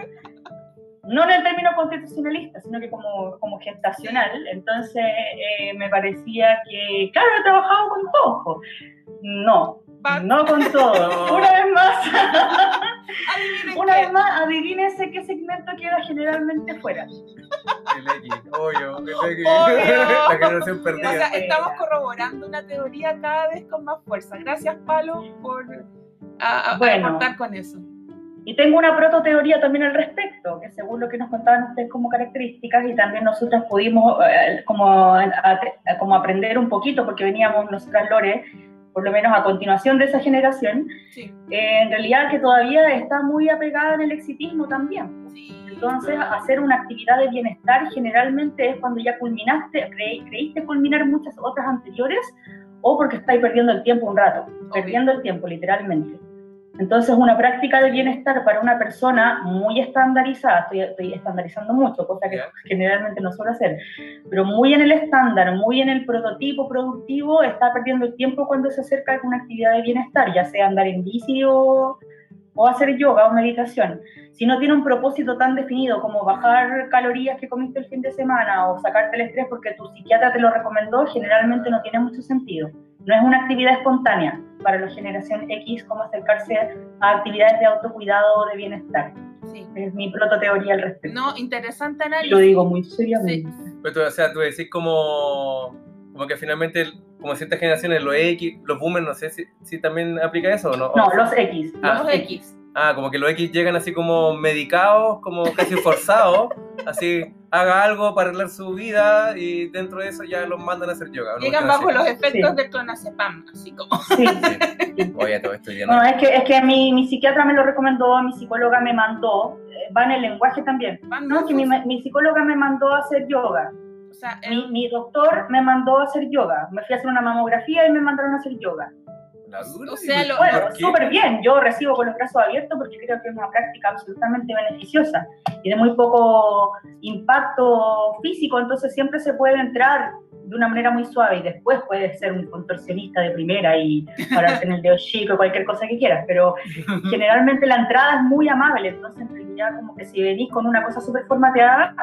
no en el término constitucionalista, sino que como, como gestacional. Entonces eh, me parecía que, claro, he trabajado con todo. No, no con todo. Una vez más, una vez más, adivínese qué segmento queda generalmente fuera.
El X, obvio, el X. La generación perdida. O
sea, estamos corroborando una teoría cada vez con más fuerza. Gracias, Palo, por aportar con eso.
Y tengo una prototeoría también al respecto, que según lo que nos contaban ustedes como características, y también nosotras pudimos eh, como, como aprender un poquito, porque veníamos nosotras, Lore, por lo menos a continuación de esa generación, eh, en realidad que todavía está muy apegada en el exitismo también. Entonces, hacer una actividad de bienestar generalmente es cuando ya culminaste, creíste culminar muchas otras anteriores, o porque estáis perdiendo el tiempo un rato, perdiendo el tiempo literalmente. Entonces, una práctica de bienestar para una persona muy estandarizada, estoy, estandarizando mucho, cosa que generalmente no suelo hacer, pero muy en el estándar, muy en el prototipo productivo, está perdiendo el tiempo cuando se acerca a una actividad de bienestar, ya sea andar en bici o, o hacer yoga o meditación. Si no tiene un propósito tan definido como bajar calorías que comiste el fin de semana o sacarte el estrés porque tu psiquiatra te lo recomendó, generalmente no tiene mucho sentido. No es una actividad espontánea para la generación X como acercarse a actividades de autocuidado o de bienestar. Sí. Es mi prototeoría al respecto.
No, interesante análisis.
Lo digo muy seriamente.
o sea, tú decís como, como que finalmente, como ciertas generaciones, los X, los boomers, no sé si, si también aplica eso o no.
No, los X.
Ah, los X.
Ah, como que los X llegan así como medicados, como casi forzados, así haga algo para arreglar su vida y dentro de eso ya los mandan a hacer yoga.
Llegan bajo los efectos del clonazepam, así como.
Sí, sí. Oye, todo estoy viendo. No, es que, es que mi, mi psiquiatra me lo recomendó, mi psicóloga me mandó, eh, va en el lenguaje también. no, es que mi, mi, psicóloga me mandó a hacer yoga. O sea, mi, mi doctor me mandó a hacer yoga. Me fui a hacer una mamografía y me mandaron a hacer yoga. O sea, lo, bueno, súper bien. Yo recibo con los brazos abiertos porque creo que es una práctica absolutamente beneficiosa y de muy poco impacto físico, entonces siempre se puede entrar de una manera muy suave y después puedes ser un contorsionista de primera y pararte en el dedo chico, cualquier cosa que quieras, pero generalmente la entrada es muy amable, entonces en realidad como que si venís con una cosa súper formateada,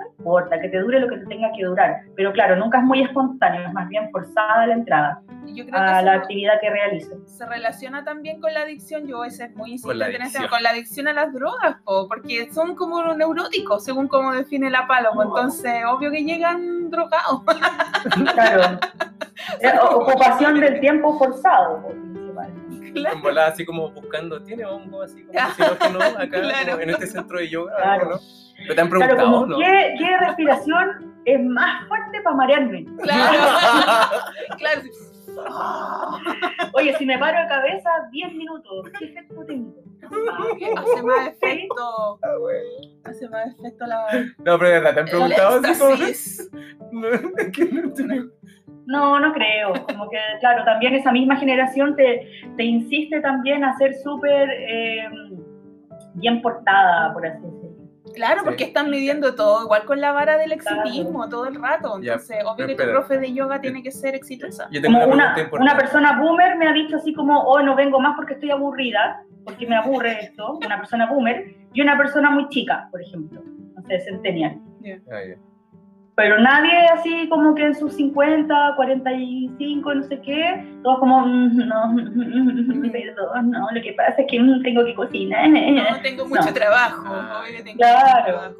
no importa, que te dure lo que te tenga que durar, pero claro, nunca es muy espontáneo, es más bien forzada la entrada a la actividad que realizo.
Se relaciona también con la adicción, yo ese es muy insistente en este, con la adicción a las drogas, porque son como neuróticos, según como define la palo, entonces obvio que llegan drogados.
Claro. Eh, ocupación del tiempo forzado.
en volada así como buscando, ¿tiene hongo así como que no acá en este centro de yoga?
Claro.
¿no? Pero te han preguntado, ¿no?
¿qué, ¿qué, respiración es más fuerte para marearme?
Claro. claro.
Oye, si me paro de cabeza 10 minutos, ¿qué efecto tengo?
hace más efecto. Ah, hace más efecto la.
No, pero de verdad, te han preguntado
así
No, no creo. Como que, claro, también esa misma generación te, te insiste también a ser súper eh, bien portada, por así decirlo.
Claro, porque están midiendo todo, igual con la vara del exitismo todo el rato. Entonces, obvio que tu profe de yoga tiene que ser exitosa.
Como una, una, persona boomer me ha dicho así como, oh, no vengo más porque estoy aburrida, porque me aburre esto, una persona boomer, y una persona muy chica, por ejemplo, no sé, centennial. Ah, pero nadie así como que en sus 50, 45, no sé qué, todos como, mm, no, perdón, no, lo que pasa es que tengo que cocinar.
No, tengo mucho trabajo,
ah. claro.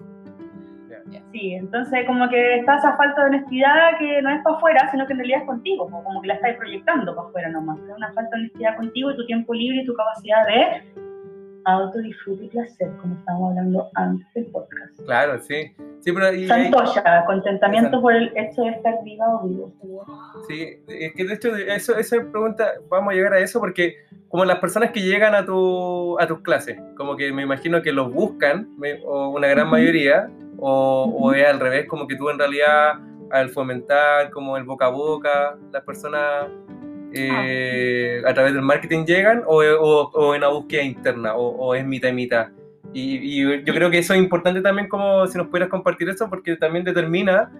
Sí, entonces como que está esa falta de honestidad que no es para afuera, sino que en realidad es contigo, como que la estás proyectando para afuera nomás. Es una falta de honestidad contigo y tu tiempo libre y tu capacidad de autodisfrute y placer, como estábamos hablando antes del podcast.
Claro, sí. sí pero, y,
Santoya, contentamiento por el hecho de estar viva o vivo.
Sí, es que de hecho, eso, esa pregunta, vamos a llegar a eso porque como las personas que llegan a, tu, a tus clases, como que me imagino que los buscan, o una gran mayoría, o, o es al revés, como que tú en realidad al fomentar como el boca a boca, las personas eh, a través del marketing llegan o, o, en la búsqueda interna o, es mitad y mitad. Y, yo creo que eso es importante también como si nos pudieras compartir eso porque también determina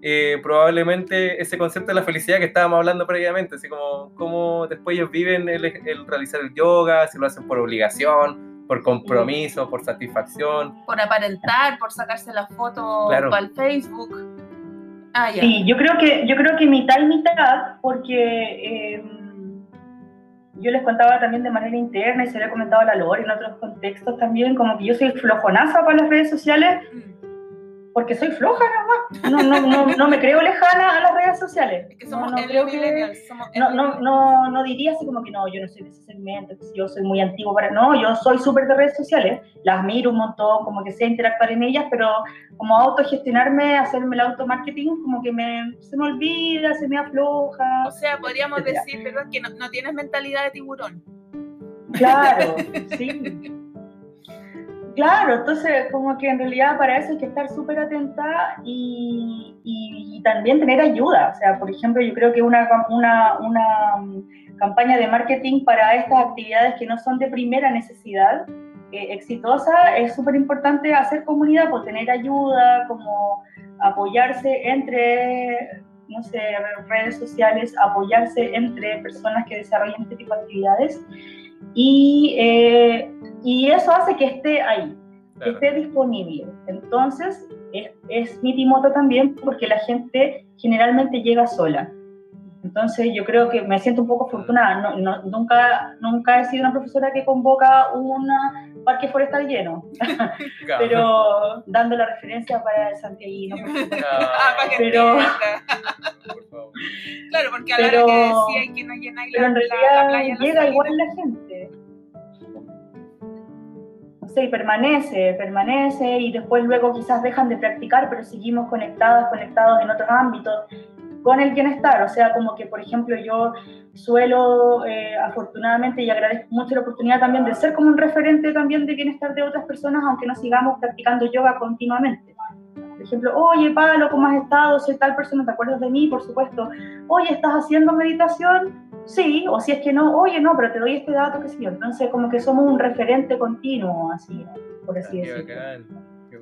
eh, probablemente ese concepto de la felicidad que estábamos hablando previamente, así como cómo después ellos viven el, el, realizar el yoga, si lo hacen por obligación, por compromiso, por satisfacción.
Por aparentar, por sacarse la foto para el Facebook.
Ah, sí, yo creo que yo creo que mitad y mitad, porque em, yo les contaba también de manera interna y se le he comentado a la Lore en otros contextos también, como que yo soy flojonaza para las redes sociales. Mm porque soy floja nomás. No, no, no, no me creo lejana a las redes sociales.
Es que somos
no,
creo que,
no, no, no, no, diría así como que no, yo no soy de ese segmento, yo soy muy antiguo para... No, yo soy súper de redes sociales, las miro un montón, como que sé interactuar en ellas, pero como autogestionarme, hacerme el automarketing, como que me, se me olvida, se me afloja.
O sea, podríamos decir, perdón, que no, no tienes mentalidad de tiburón.
Claro, sí. Claro, entonces como que en realidad para eso hay que estar súper atenta y, y, también tener ayuda. O sea, por ejemplo, yo creo que una, una, una campaña de marketing para estas actividades que no son de primera necesidad, eh, exitosa, es súper importante hacer comunidad, por pues, tener ayuda, como apoyarse entre, no sé, redes sociales, apoyarse entre personas que desarrollan este tipo de actividades. Y eh, y eso hace que esté ahí, que esté disponible. Entonces, es, es mi timota también porque la gente generalmente llega sola. Entonces yo creo que me siento un poco afortunada. No, nunca, nunca he sido una profesora que convoca un parque forestal lleno, pero dando la referencia para el Santiago.
Ah, pero, claro, porque a la hora que decía que no llenáis la, la, playa.
Llega igual la gente. Y permanece, permanece y después luego quizás dejan de practicar, pero seguimos conectadas, conectados en otros ámbitos con el bienestar. O sea, como que, por ejemplo, yo suelo, eh, afortunadamente, y agradezco mucho la oportunidad también de ser como un referente también de bienestar de otras personas, aunque no sigamos practicando yoga continuamente. Por ejemplo, oye, Pablo, ¿cómo has estado? Soy tal persona, ¿te acuerdas de mí? Por supuesto. Oye, ¿estás haciendo meditación? sí, o si es que no, oye, no, pero te doy este dato que sí. Entonces, como que somos un referente continuo, así, por así decirlo.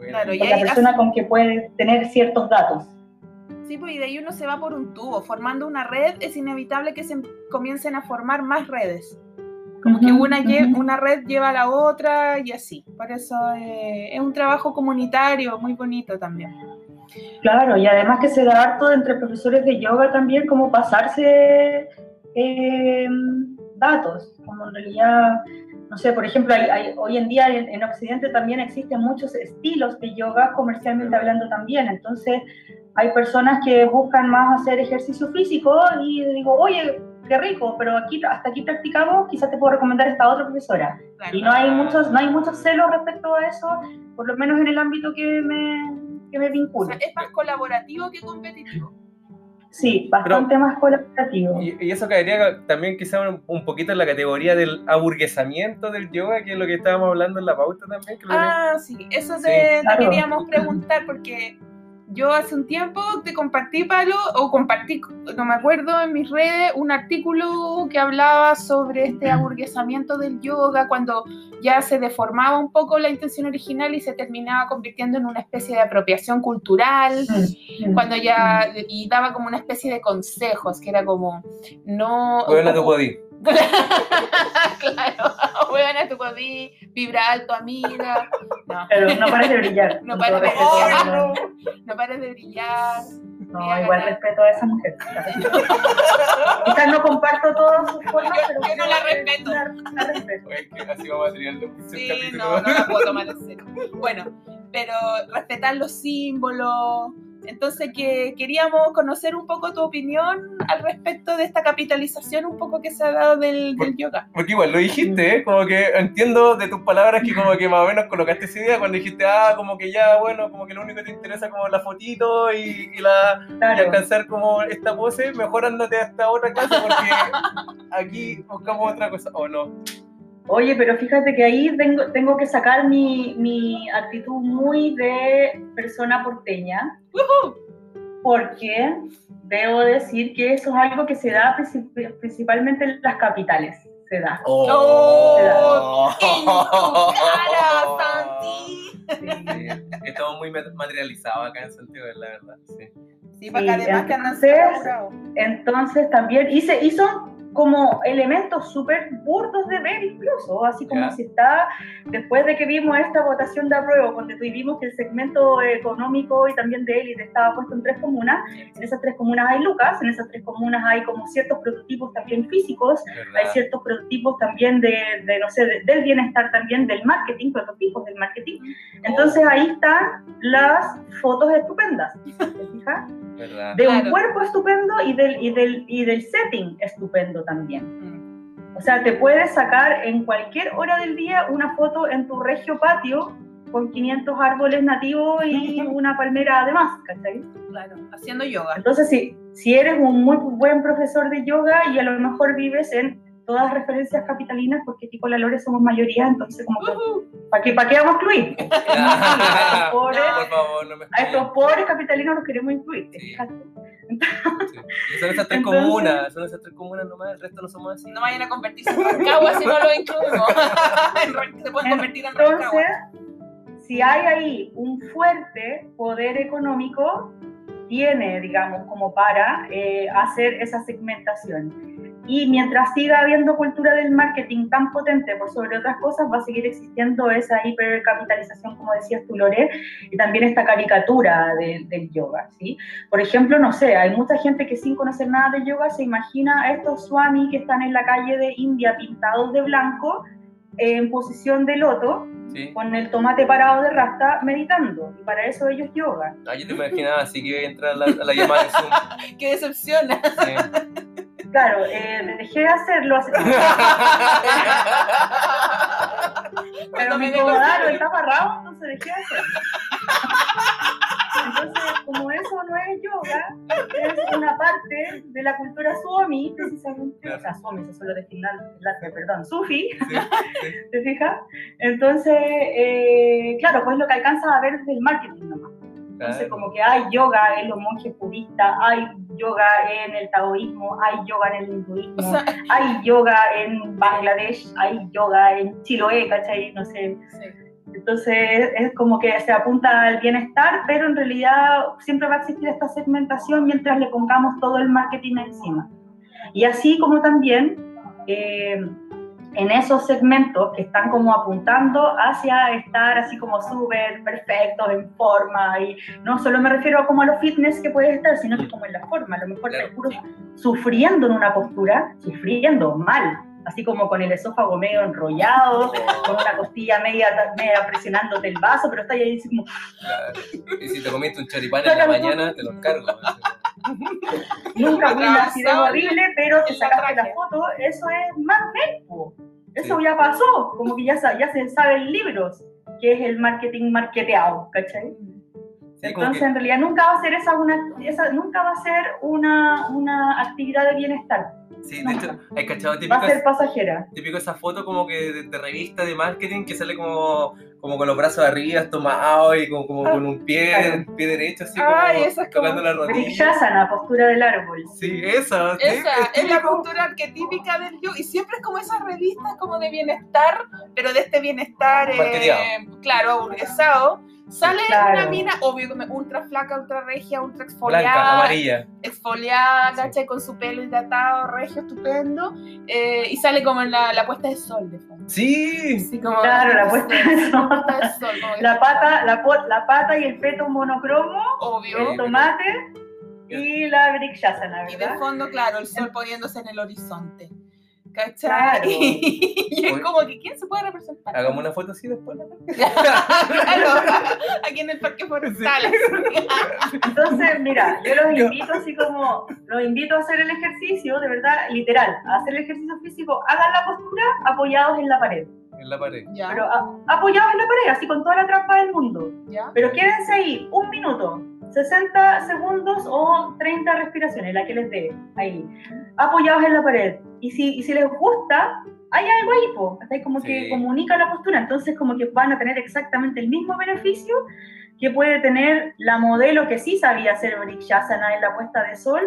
Claro, y la persona con que puede tener ciertos datos.
Sí, pues y de ahí uno se va por un tubo. Formando una red es inevitable que se comiencen a formar más redes. Como que una, una red lleva a la otra y así. Por eso eh, es un trabajo comunitario muy bonito también.
Claro, y además que se da harto entre profesores de yoga también, como pasarse eh, datos, como en realidad, no sé, por ejemplo, hay, hoy en día en, Occidente también existen muchos estilos de yoga comercialmente hablando también, entonces hay personas que buscan más hacer ejercicio físico y digo, oye, qué rico, pero aquí hasta aquí practicamos, quizás te puedo recomendar esta otra profesora. y no hay muchos no hay muchos celos respecto a eso, por lo menos en el ámbito que me, que me vincula.
es más colaborativo que competitivo.
Sí, bastante más colaborativo.
Y, eso caería también quizá un, poquito en la categoría del aburguesamiento del yoga, que es lo que estábamos hablando en la pauta también.
ah, sí, eso te queríamos preguntar porque yo hace un tiempo te compartí, Palo, o compartí, no me acuerdo, en mis redes, un artículo que hablaba sobre este aburguesamiento del yoga, cuando ya se deformaba un poco la intención original y se terminaba convirtiendo en una especie de apropiación cultural, cuando ya, y daba como una especie de consejos, que era como, no...
Bueno, podí.
claro, bueno, tú podí vibrar alto, amiga.
No. Pero no pares de brillar.
No pares de brillar. No pares de brillar.
No, igual respeto a esa mujer. Quizás no comparto todas sus formas, pero
yo no la respeto.
La, respeto.
Es que así vamos a tener el
Sí, no, no la puedo tomar en serio. Bueno, pero respetar los símbolos entonces, que queríamos conocer un poco tu opinión al respecto de esta capitalización un poco que se ha dado del, yoga.
Porque igual lo dijiste, ¿eh? como que entiendo de tus palabras que como que más o menos colocaste esa idea cuando dijiste, ah, como que ya, bueno, como que lo único que te interesa como la fotito y, la, y alcanzar como esta pose, mejor andate a esta otra clase porque aquí buscamos otra cosa, ¿o no?
Oye, pero fíjate que ahí tengo, tengo que sacar mi, mi actitud muy de persona porteña, porque debo decir que eso es algo que se da principalmente en las capitales. Se da.
¡Oh! estamos muy materializados acá en Santiago, la verdad. Sí,
sí porque además
entonces, que entonces también hice, hizo como elementos súper burdos de ver incluso, así como si está, después de que vimos esta votación de apruebo, cuando tuvimos que el segmento económico y también de élite estaba puesto en tres comunas, en esas tres comunas hay lucas, en esas tres comunas hay como ciertos prototipos también físicos, hay ciertos prototipos también de, de no sé, del bienestar también, del marketing, prototipos del marketing. Entonces ahí están las fotos estupendas, ¿te fijas? De un cuerpo estupendo y del, y, del, y del setting estupendo también. O sea, te puedes sacar en cualquier hora del día una foto en tu regio patio con 500 árboles nativos y una palmera además, ¿cachai?
Claro, haciendo yoga.
Entonces, si, si eres un muy buen profesor de yoga y a lo mejor vives en todas referencias capitalinas, porque con la Lore somos mayoría, entonces como ¿para qué, ¿para qué vamos a incluir? a, estos pobres, capitalinos los queremos incluir.
Son esas tres comunas, son esas tres comunas nomás, el resto no somos así.
No vayan a convertirse en Rancagua si no lo incluimos. Se pueden convertir en Entonces,
si hay ahí un fuerte poder económico, tiene, digamos, como para eh, hacer esa segmentación. Y mientras siga habiendo cultura del marketing tan potente por sobre otras cosas, va a seguir existiendo esa hipercapitalización, como decías tú, Lore, y también esta caricatura del yoga, ¿sí? Por ejemplo, no sé, hay mucha gente que sin conocer nada de yoga se imagina a estos swami que están en la calle de India pintados de blanco, en posición de loto, con el tomate parado de rasta, meditando. Y para eso ellos yoga.
Ah, yo te imaginaba así que iba a entrar a la, a la llamada de Zoom.
¡Qué decepción!
Claro, eh, dejé de hacerlo hace Pero me incomodaron, está amarrado, entonces dejé de hacerlo. Entonces, como eso no es yoga, es una parte de la cultura suami, precisamente, o sea, suami, eso de Finlandia, perdón, sufi, ¿te fijas? Entonces, eh, claro, pues lo que alcanza a ver desde el marketing nomás. Entonces, como que hay yoga en los monjes budistas, hay yoga en el taoísmo, hay yoga en el hinduismo, hay yoga en Bangladesh, hay yoga en Chiloé, ¿cachai? No sé. Entonces, es como que se apunta al bienestar, pero en realidad siempre va a existir esta segmentación mientras le pongamos todo el marketing encima. Y así como también. Eh, en esos segmentos que están como apuntando hacia estar así como súper perfectos, en forma, y no solo me refiero a como a los fitness que puedes estar, sino que como en la forma, a lo mejor te juro, sufriendo en una postura, sufriendo mal, así como con el esófago medio enrollado, con una costilla media, media presionándote el vaso, pero está ahí así como...
Y si te comiste un choripán en la mañana, te lo cargo.
Nunca vi una acidez horrible, pero te sacaste la foto, eso es más tiempo. Eso ya pasó, como que ya, ya se sabe en libros que es el marketing marketeado, ¿cachai? Entonces, en realidad, nunca va a ser esa una, esa, nunca va a ser una, una actividad de bienestar.
Sí, de hecho, hay cachado típico.
Va a ser pasajera.
Típico esa foto como que de, revista de marketing que sale como, como con los brazos arriba tomados y como, como ah, con un pie, pie derecho, así como tocando la rodilla.
la postura del árbol.
Sí, esa.
Esa es, la postura arquetípica del yo. Y siempre es como esas revistas como de bienestar, pero de este bienestar, eh, claro, aburguesado Sale una mina, obvio, ultra flaca, ultra regia, ultra exfoliada.
Blanca, amarilla.
Exfoliada, ¿cachai? Con su pelo hidratado, regio, estupendo. Eh, y sale como en la, la, puesta de sol de fondo.
Sí.
sí como claro, la puesta de sol. La, pata, la, la, pata y el peto monocromo.
Obvio.
El tomate y la brixasana,
¿verdad? Y de fondo, claro, el sol poniéndose en el horizonte. ¿Cachai? Y es como que, ¿quién se puede representar?
Hagamos una foto así después.
claro, aquí en el Parque Forestal.
Entonces, mira, yo los invito así como, los invito a hacer el ejercicio, de verdad, literal, a hacer el ejercicio físico, hagan la postura apoyados en la pared.
En la pared.
¿Ya? Pero apoyados en la pared, así con toda la trampa del mundo.
¿Ya?
Pero quédense ahí un minuto, 60 segundos o 30 respiraciones, la que les dé ahí, apoyados en la pared y si, si les gusta, hay algo ahí, po, como que comunica la postura, entonces como que van a tener exactamente el mismo beneficio que puede tener la modelo que sí sabía hacer Brikshasana en la puesta de sol,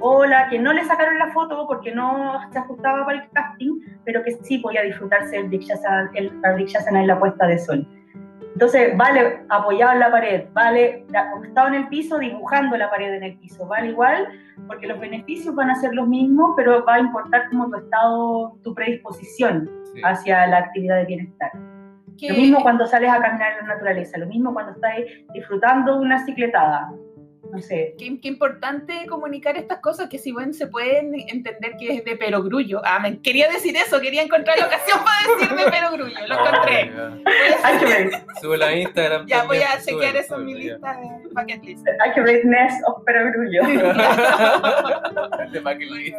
o la que no le sacaron la foto porque no se ajustaba para el casting, pero que sí podía disfrutarse el Brikshasana, el, el en la puesta de sol. Entonces, vale apoyado en la pared, vale acostado en el piso, dibujando la pared en el piso, vale igual, porque los beneficios van a ser los mismos, pero va a importar como tu estado, tu predisposición hacia la actividad de bienestar. Lo mismo cuando sales a caminar en la naturaleza, lo mismo cuando estás disfrutando de una cicletada, no sé.
Qué, importante comunicar estas cosas que si bien se pueden entender que es de perogrullo. Ah, me quería decir eso, quería encontrar la ocasión para decir de perogrullo, lo encontré.
Hay que ver.
Sube la Instagram.
Ya voy a chequear eso en mi lista de bucket list.
Hay que ver Nest of perogrullo.
de bucket list.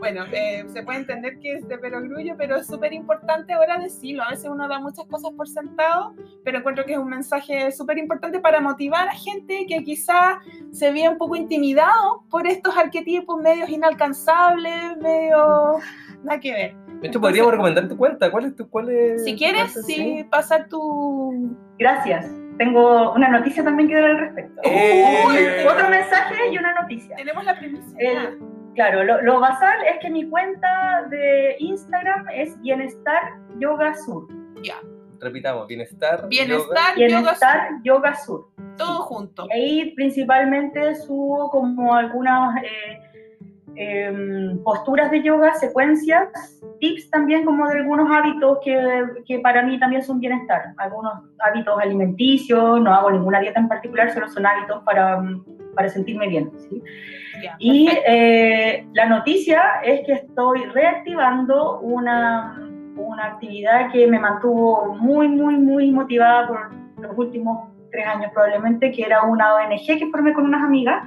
Bueno, eh, se puede entender que es de perogrullo, pero es súper importante ahora decirlo. A veces uno da muchas cosas por sentado, pero encuentro que es un mensaje súper importante para motivar a gente que quizá se vea un poco intimidado por estos arquetipos medios inalcanzables, medio... nada que ver.
De hecho, podríamos recomendar tu cuenta. ¿Cuál es tu cuál es,
Si quieres, sí, pasar tu...
Gracias. Tengo una noticia también que dar al respecto. Eh. Otro mensaje y una noticia.
Tenemos la primicia.
Claro, lo, basal es que mi cuenta de Instagram es Bienestar Yoga Sur.
Ya.
Repitamos, Bienestar,
Bienestar
Yoga, Bienestar Yoga, Sur.
Todo junto.
Y ahí principalmente subo como algunas eh, em, posturas de yoga, secuencias, tips también como de algunos hábitos que, que, para mí también son bienestar. Algunos hábitos alimenticios, no hago ninguna dieta en particular, solo son hábitos para, para sentirme bien. ¿sí? y eh, la noticia es que estoy reactivando una, una actividad que me mantuvo muy, muy, muy motivada por los últimos tres años probablemente, que era una ONG que formé con unas amigas,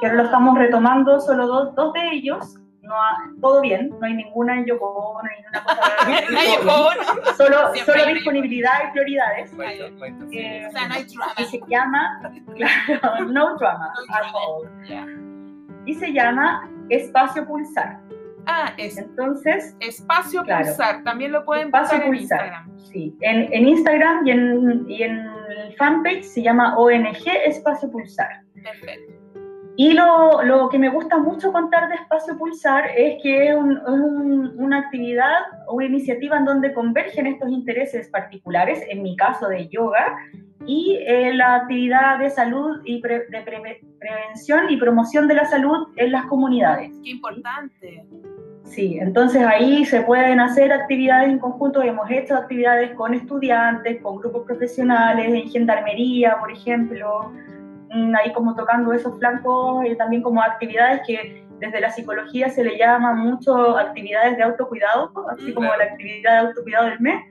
que ahora lo estamos retomando, solo dos, dos de ellos, no todo bien, no hay ninguna Yoko no hay ninguna cosa. solo, solo disponibilidad y prioridades.
Eh, o sea, no hay drama.
Y se llama, claro, no drama, no at all y se llama Espacio Pulsar.
Ah, es.
Entonces.
Espacio Pulsar, también lo pueden Espacio en Instagram.
Sí, en, en Instagram y en, y en el fanpage se llama ONG Espacio Pulsar.
Perfecto.
Y lo, lo, que me gusta mucho contar de Espacio Pulsar es que es una actividad o una iniciativa en donde convergen estos intereses particulares, en mi caso de yoga, y eh, la actividad de salud y de prevención y promoción de la salud en las comunidades.
Qué importante.
Sí, entonces ahí se pueden hacer actividades en conjunto. Hemos hecho actividades con estudiantes, con grupos profesionales, en gendarmería, por ejemplo, ahí como tocando esos flancos, y también como actividades que desde la psicología se le llama mucho actividades de autocuidado, así como la actividad de autocuidado del mes.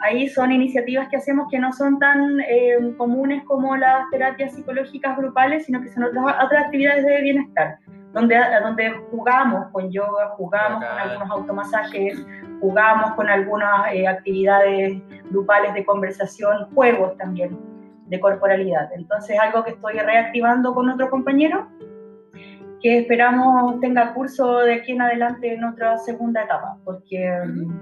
Ahí son iniciativas que hacemos que no son tan eh, comunes como las terapias psicológicas grupales, sino que son otras, otras actividades de bienestar, donde, donde jugamos con yoga, jugamos con algunos automasajes, jugamos con algunas eh, actividades grupales de conversación, juegos también de corporalidad. Entonces, algo que estoy reactivando con otro compañero que esperamos tenga curso de aquí en adelante en otra segunda etapa, porque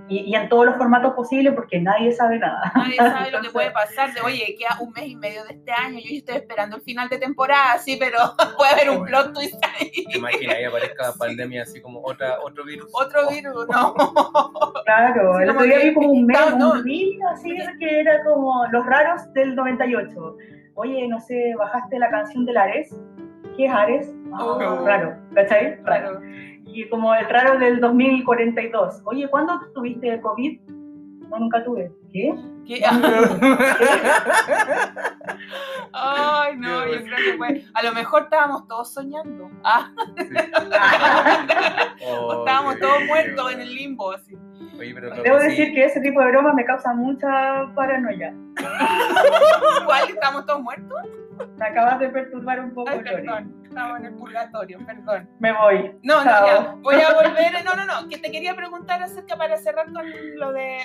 y, en todos los formatos posibles, porque nadie sabe nada.
Nadie sabe lo que puede pasar. De, Oye, queda un mes y medio de este año, yo estoy esperando el final de temporada, sí, pero puede haber un plot twist ahí.
¿Te imaginas ahí aparezca pandemia así como otra, otro virus?
Otro virus, no.
Claro, el otro día vi como un mes, no, un así que era como los raros del 98. Oye, no sé, bajaste la canción de Lares ¿Qué es Ares? Oh. Raro, ¿cachai? Raro. Y como el raro del 2042. Oye, ¿cuándo tuviste COVID? No, nunca tuve. ¿Qué? ¿Qué?
Ay, no, yo creo que fue. A lo mejor estábamos todos soñando. Ah. o estábamos todos muertos en el limbo, así.
Debo decir que ese tipo de bromas me causa mucha paranoia.
¿Cuál? ¿Estamos todos muertos?
Me acabas de perturbar un poco, Ay,
estaba en el purgatorio, perdón.
Me voy.
No, no, ya, voy a volver. No, no, no, que te quería preguntar acerca para cerrar con lo de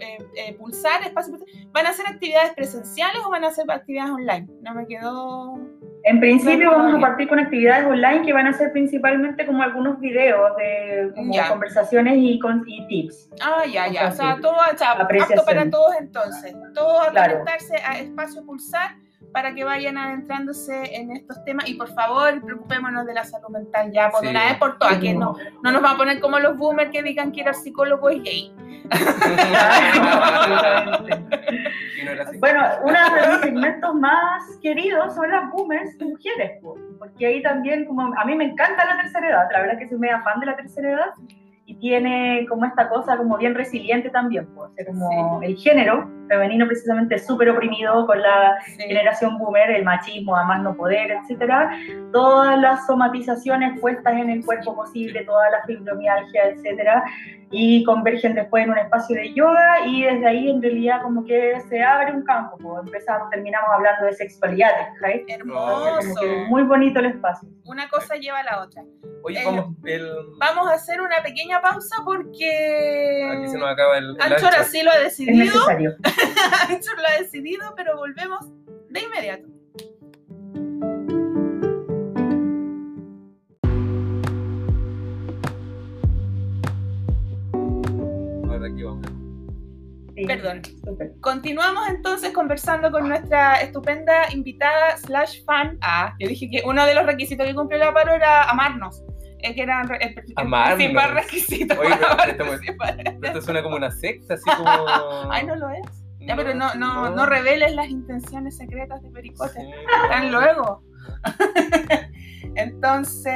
eh, eh, pulsar, espacio. ¿Van a hacer actividades presenciales o van a hacer actividades online? No me quedó.
En principio vamos a partir con actividades online que van a ser principalmente como algunos videos de conversaciones y, con, y tips.
Ah, ya, ya. O sea, todo o apto para todos entonces. Todo a conectarse a espacio pulsar para que vayan adentrándose en estos temas. Y por favor preocupémonos de la salud mental. Ya por una vez por todas, que no, no nos va a poner como los boomers que digan que ir al psicólogo es gay.
bueno, uno de los segmentos más queridos son las boomers mujeres, porque ahí también, como a mí me encanta la tercera edad, la verdad es que soy media fan de la tercera edad, y tiene como esta cosa como bien resiliente también, pues, como el género femenino precisamente súper oprimido con la generación boomer, el machismo a más no poder, etcétera, todas las somatizaciones puestas en el cuerpo posible, toda la fibromialgia, etcétera, y convergen después en un espacio de yoga y desde ahí en realidad como que se abre un campo, pues empezamos, terminamos hablando de sexualidad,
¿right? Hermoso.
muy bonito el espacio.
Una cosa lleva a la otra. Oye, vamos, vamos a hacer una pequeña pausa porque...
Aquí se nos acaba el...
Ancho ahora sí lo ha decidido. Es necesario. Ancho lo ha decidido, pero volvemos de inmediato. Perdón. Continuamos entonces conversando con nuestra estupenda invitada slash fan. Ah, yo dije que uno de los requisitos que cumplió la paro era amarnos. Es que eran el,
principal
requisito.
Oye, pero, esto, suena como una secta, así como.
Ay, no lo es. Ya, pero no, no, no, reveles las intenciones secretas de Pericote. Están luego. Entonces,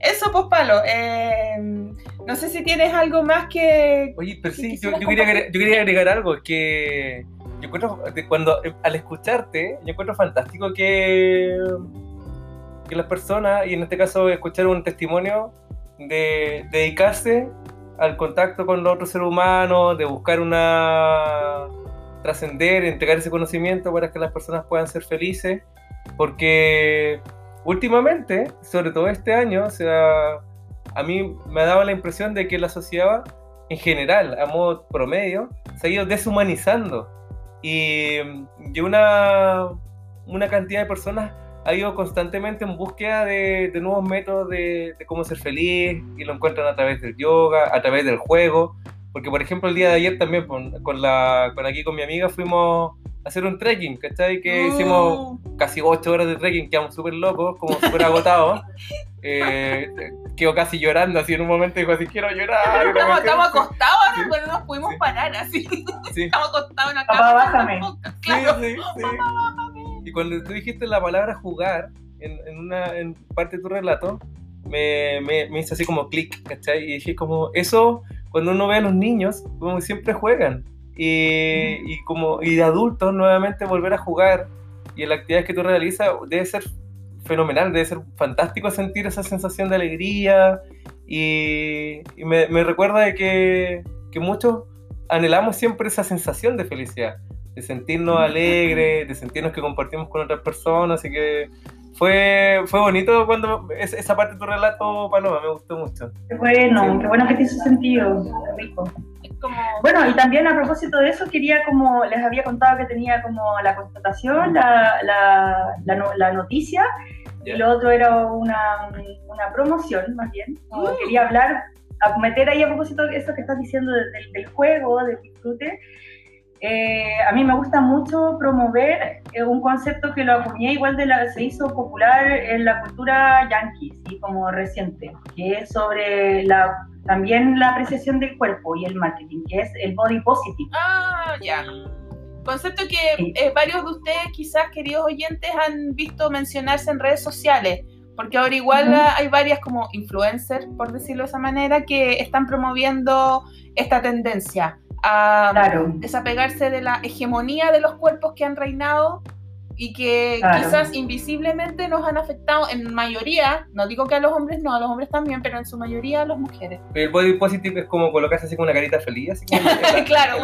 eso, pues, Palo. Eh, no sé si tienes algo más que.
Oye, pero sí, yo, quería, yo, quería, agregar algo. Que yo encuentro, cuando al escucharte, yo encuentro fantástico que, que las personas, y en este caso escuchar un testimonio, de, dedicarse al contacto con los otros seres humanos, de buscar una. trascender, entregar ese conocimiento para que las personas puedan ser felices. Porque últimamente, sobre todo este año, o sea, a mí me dado la impresión de que la sociedad en general, a modo promedio, se ha ido deshumanizando. Y, una, una cantidad de personas ha ido constantemente en búsqueda de, nuevos métodos de, cómo ser feliz y lo encuentran a través del yoga, a través del juego. Porque, por ejemplo, el día de ayer también con, la, con aquí con mi amiga fuimos hacer un trekking, ¿cachai? Que oh. hicimos casi 8 horas de trekking, quedamos súper locos, como súper agotados. eh, quedó casi llorando así en un momento, dijo así, quiero llorar.
Estamos, estamos acostados ahora, pero no nos pudimos parar así. Sí. Estamos acostados en la cama.
bájame.
Sí, sí, sí. Y cuando tú dijiste la palabra jugar en, en una en parte de tu relato, me, me, me hizo así como clic, ¿cachai? Y dije como, eso, cuando uno ve a los niños, como siempre juegan y, como, y de adultos nuevamente volver a jugar y en la actividad que tú realizas debe ser fenomenal, debe ser fantástico sentir esa sensación de alegría y, me, recuerda de que, que muchos anhelamos siempre esa sensación de felicidad, de sentirnos alegres, de sentirnos que compartimos con otras personas, así que fue, fue bonito cuando esa parte de tu relato, Paloma, me gustó mucho.
Qué bueno, qué bueno que te hizo sentido, rico. Bueno, y también a propósito de eso, quería como, les había contado que tenía como la constatación, la, la, la, noticia, y lo otro era una, una promoción, más bien. Uh. Quería hablar, a meter ahí a propósito de eso que estás diciendo del, del juego, del disfrute. Eh, a mí me gusta mucho promover eh, un concepto que lo acuñé igual de la, se hizo popular en la cultura yankee, ¿sí? como reciente, que es sobre la, también la apreciación del cuerpo y el marketing, que es el body positive.
Ah, ya. Concepto que eh, varios de ustedes, quizás queridos oyentes, han visto mencionarse en redes sociales, porque ahora igual hay varias como influencers, por decirlo de esa manera, que están promoviendo esta tendencia a desapegarse de la hegemonía de los cuerpos que han reinado y que quizás invisiblemente nos han afectado en mayoría, no digo que a los hombres no, a los hombres también, pero en su mayoría a las mujeres.
El body positive es como colocarse así con una carita feliz, así como
claro,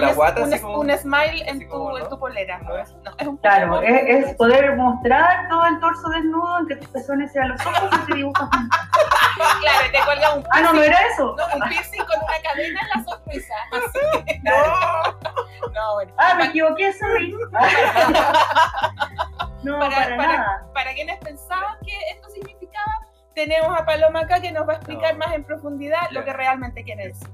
un, smile en tu, en tu polera. No, es,
un claro, es, es, poder mostrar todo el torso desnudo, en que tus pezones sean los ojos y te dibujas
Claro, te cuelga un
Ah, no, no era eso.
No, un piercing con una cadena en la sorpresa.
no. No, bueno. Ah, me equivoqué, sorry.
no, para, para, nada. Para quienes pensaban que esto significaba, tenemos a Paloma acá que nos va a explicar más en profundidad lo que realmente quiere decir.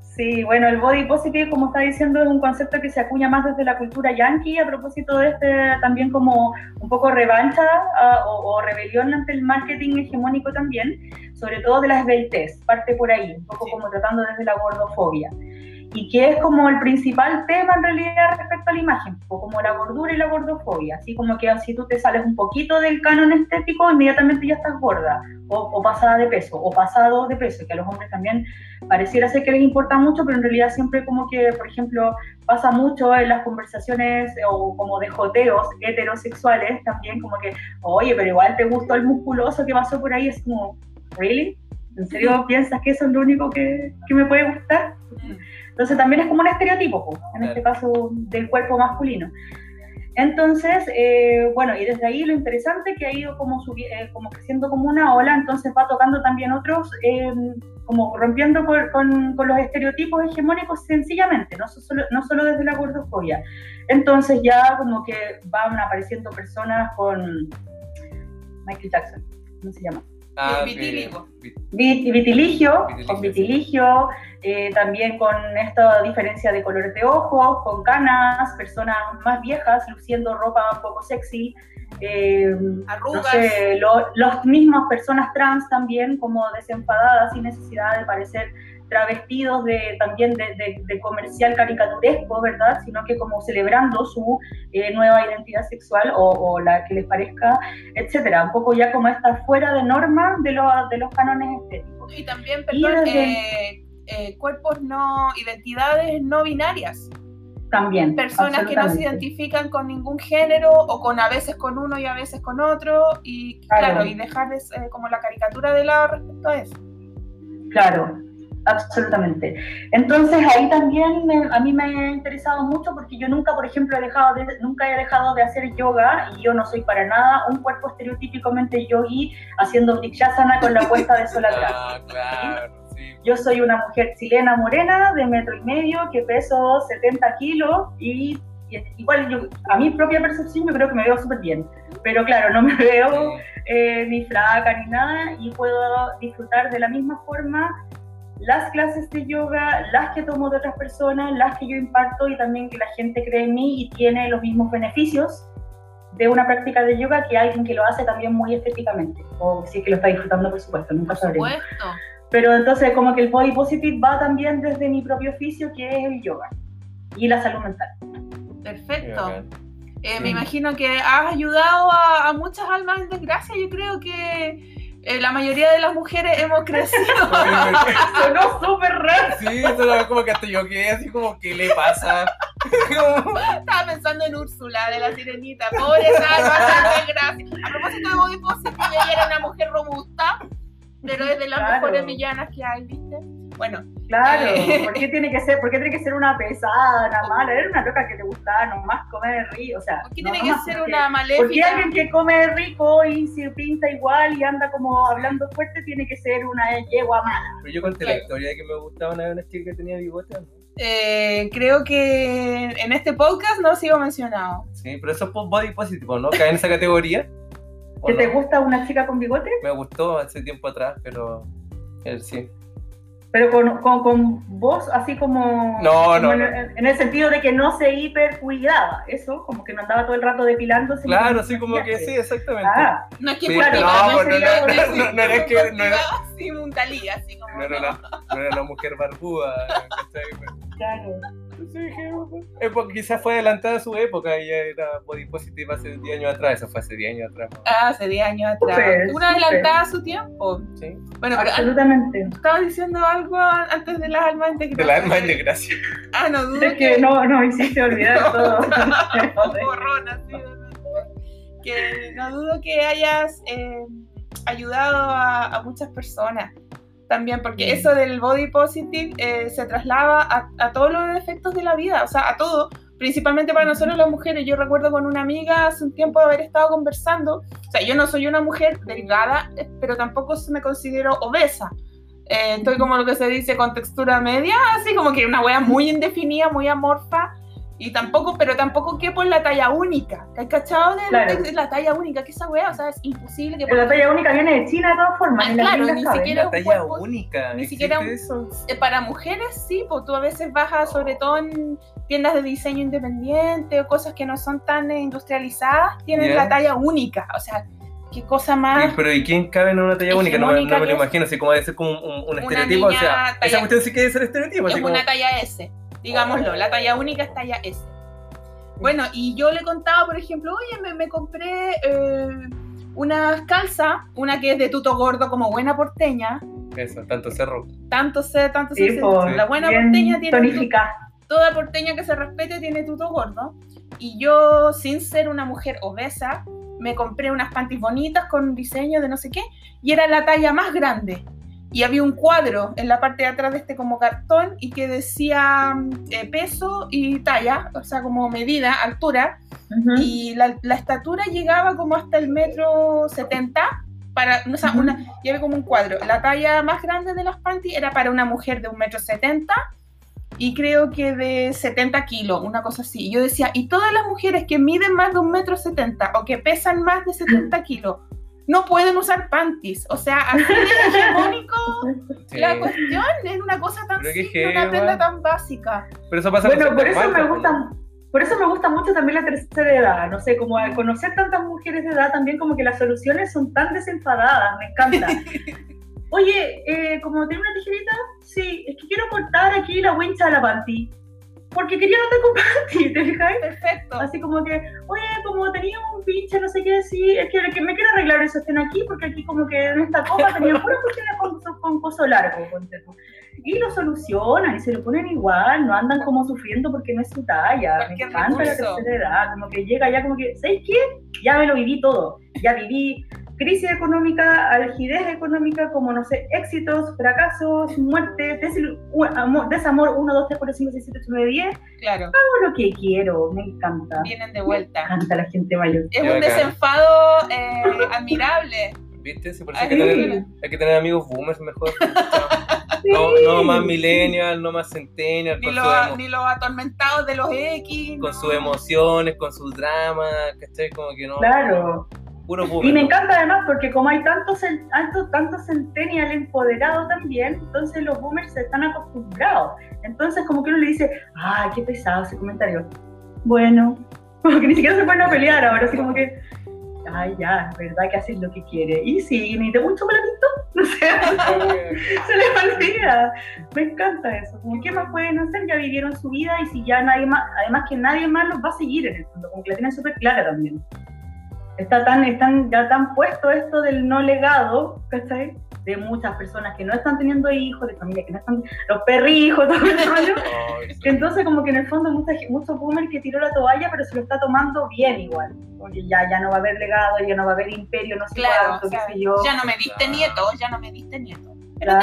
Sí, bueno, el body positive, como está diciendo, es un concepto que se acuña más desde la cultura yankee a propósito de este también como un poco revancha ah, o, rebelión ante el marketing hegemónico también, sobre todo de las esbeltez, parte por ahí, un poco como tratando desde la gordofobia y que es como el principal tema en realidad respecto a la imagen, como la gordura y la gordofobia, así como que si tú te sales un poquito del canon estético, inmediatamente ya estás gorda, o, pasada de peso, o pasado de peso, que a los hombres también pareciera ser que les importa mucho, pero en realidad siempre como que, por ejemplo, pasa mucho en las conversaciones o como de joteos heterosexuales también, como que, oye, pero igual te gustó el musculoso que pasó por ahí, es como, ¿really? ¿En serio piensas que eso es lo único que, que me puede gustar? Entonces también es como un estereotipo, en este caso del cuerpo masculino. Entonces, eh, bueno, y desde ahí lo interesante que ha ido como, eh, como creciendo como una ola, entonces va tocando también otros, em, como rompiendo con, con, los estereotipos hegemónicos sencillamente, no solo, no solo desde la gordofobia. Entonces ya como que van apareciendo personas con Michael Jackson, ¿cómo se llama?
Ah, vitiligo.
Vitiligio, con vitiligio, eh, también con esta diferencia de colores de ojos, con canas, personas más viejas luciendo ropa un poco sexy,
eh, Arrugas.
No sé, los mismas personas trans también como desenfadadas sin necesidad de parecer travestidos de, también de, comercial caricaturesco, ¿verdad? Sino que como celebrando su eh, nueva identidad sexual o, la que les parezca, etcétera. Un poco ya como está fuera de norma de, de los cánones estéticos.
Y también, perdón, eh, eh, cuerpos no, identidades no binarias.
También.
Personas que no se identifican con ningún género o con a veces con uno y a veces con otro y claro, y dejarles como la caricatura de lado respecto a eso.
Claro, absolutamente. Entonces ahí también a mí me ha interesado mucho porque yo nunca, por ejemplo, he dejado de, nunca he dejado de hacer yoga y yo no soy para nada un cuerpo estereotípicamente yogi haciendo brikshasana con la puesta de sol atrás. Ah, claro, Yo soy una mujer chilena morena de metro y medio que peso 70 kilos y, igual yo, a mi propia percepción yo creo que me veo súper bien, pero claro, no me veo eh, ni flaca ni nada y puedo disfrutar de la misma forma las clases de yoga, las que tomo de otras personas, las que yo imparto y también que la gente cree en mí y tiene los mismos beneficios de una práctica de yoga que alguien que lo hace también muy estéticamente, o si es que lo está disfrutando, por supuesto, nunca sabremos. Pero entonces como que el body positive va también desde mi propio oficio, que es el yoga y la salud mental.
Perfecto. Eh, me imagino que has ayudado a, a muchas almas en desgracia. Yo creo que eh, la mayoría de las mujeres hemos crecido.
Sonó súper raro.
Sí, sonó como que hasta yo quedé así como, ¿qué le pasa?
Estaba pensando en Úrsula de la sirenita. Pobre Salva, gracias. A propósito de Body Positive, ella era una mujer robusta, pero es de las mejores villanas que hay, ¿viste? Bueno.
Claro, eh, ¿por qué tiene que ser, por qué tiene que ser una pesada, una mala? Era una loca que te gustaba nomás comer rico, o sea.
¿Por qué tiene que ser una maléfica?
Porque alguien que come rico y se pinta igual y anda como hablando fuerte tiene que ser una yegua mala.
Pero yo conté la historia de que me gustaba una, una chica que tenía bigote, ¿no?
Eh, creo que en este podcast no ha sido mencionado.
Sí, pero eso es body positive, ¿no? Cae en esa categoría.
¿Que te gusta una chica con bigote?
Me gustó hace tiempo atrás, pero él sí.
Pero con, con, con voz así como...
No, no,
en, el sentido de que no se hiper cuidaba, eso, como que no andaba todo el rato depilándose.
Claro, así como que sí, exactamente.
Ah,
no es que
sí,
claro,
no, no, no, no, no, era que... No era,
así, un talí, así como...
No era, la, no era la mujer barbuda,
Claro.
Sí, quizás fue adelantada a su época y ya era body positive hace 10 años atrás. Eso fue hace 10 años atrás.
Ah, hace 10 años atrás. Una adelantada a su tiempo.
Sí.
Bueno, pero Absolutamente.
Estaba diciendo algo antes de las almas
en De las almas en desgracia.
Ah, no dudo.
Es que, no, no hiciste olvidar todo.
Borrón, así. Que no dudo que hayas eh, ayudado a, a muchas personas también, porque eso del body positive eh, se traslada a, a, todos los efectos de la vida, o sea, a todo, principalmente para nosotros las mujeres. Yo recuerdo con una amiga hace un tiempo de haber estado conversando, o sea, yo no soy una mujer delgada, eh, pero tampoco me considero obesa. Eh, estoy como lo que se dice con textura media, así como que una wea muy indefinida, muy amorfa, y tampoco, pero tampoco que por la talla única. ¿Has cachado de, la talla única? que esa weá? O sea, es imposible que.
Pero la talla única viene de China de todas formas.
Ah, claro, ni siquiera.
La talla única.
Ni siquiera.
eso?
Eh, para mujeres sí, pues tú a veces bajas, sobre todo en tiendas de diseño independiente o cosas que no son tan industrializadas, tienen la talla única. O sea, qué cosa más.
pero ¿y quién cabe en una talla única? No, me lo imagino, así como debe ser como un, estereotipo. o sea, esa cuestión sí que debe ser estereotipo.
Es
así
una talla S digámoslo, la talla única es talla S. Bueno, y yo le contaba, por ejemplo, oye, me, me compré eh, unas calzas, una que es de tuto gordo como buena porteña.
Eso, tanto cerro.
Tanto cerro, tanto cerro. La buena porteña tiene...
Tonifica.
toda porteña que se respete tiene tuto gordo. Y yo, sin ser una mujer obesa, me compré unas panties bonitas con un diseño de no sé qué, y era la talla más grande y había un cuadro en la parte de atrás de este como cartón y que decía eh, peso y talla, o sea, como medida, altura, y la, estatura llegaba como hasta el metro 70, para, o sea, una, y había como un cuadro. La talla más grande de las panties era para una mujer de un metro 70 y creo que de 70 kilos, una cosa así. Yo decía, ¿y todas las mujeres que miden más de un metro 70 o que pesan más de 70 kilos? No pueden usar panties. O sea, así de hegemónico la cuestión es una cosa tan simple, una prenda tan básica.
Pero eso pasa
Bueno, por eso me gusta. Por eso me gusta mucho también la tercera edad, no sé, como al conocer tantas mujeres de edad también como que las soluciones son tan desenfadadas, me encanta. Oye, eh, como tiene una tijerita, sí, es que quiero cortar aquí la wincha de la panty porque quería andar con panty, ¿te fijáis?
Perfecto.
Así como que, oye, como tenía un pinche, no sé qué decir, es que, que me quiero arreglar eso estén aquí, porque aquí como que en esta copa tenía puras cuestiones con, con coso largo, Y lo solucionan y se lo ponen igual, no andan como sufriendo porque no es su talla. me encanta la tercera edad, como que llega ya como que, ¿sabes qué? Ya me lo viví todo. Ya viví crisis económica, algidez económica, como no sé, éxitos, fracasos, muerte, desamor 1, 2, 3, 4, 5, 6, 7, 8, 9, 10.
Claro.
Hago lo que quiero, me encanta.
Vienen de vuelta.
Me encanta la gente mayor.
Es un desenfado eh, admirable.
¿Viste? Sí, por eso hay, que tener, hay que tener amigos boomers mejor. No, no, más millennial, no más centennial.
Ni, los, ni los atormentados de los X.
Con sus emociones, con sus dramas, ¿cachai? Como que no.
Claro. Y me encanta además porque como hay tantos tanto, tanto centennial empoderado también, entonces los boomers se están acostumbrados. Entonces como que uno le dice, ay, qué pesado ese comentario. Bueno, como que ni siquiera se pueden pelear ahora, así como que, ay, ya, verdad que haces lo que quiere. Y sí, ni te un chocolatito, no sé, se les olvida. Me encanta eso, como qué más pueden hacer, ya vivieron su vida y si ya nadie más, además que nadie más los va a seguir en el fondo, como que la tienen súper clara también está tan, están ya tan puesto esto del no legado, ¿cachai? De muchas personas que no están teniendo hijos, de familias que no están, los perrijos, todo el rollo. que entonces como que en el fondo mucha, mucho boomer que tiró la toalla, pero se lo está tomando bien igual. Porque ya, ya no va a haber legado, ya no va a haber imperio, no sé
claro, cuánto, qué sé yo. Ya no me diste nieto, ya no me diste nieto.
Pero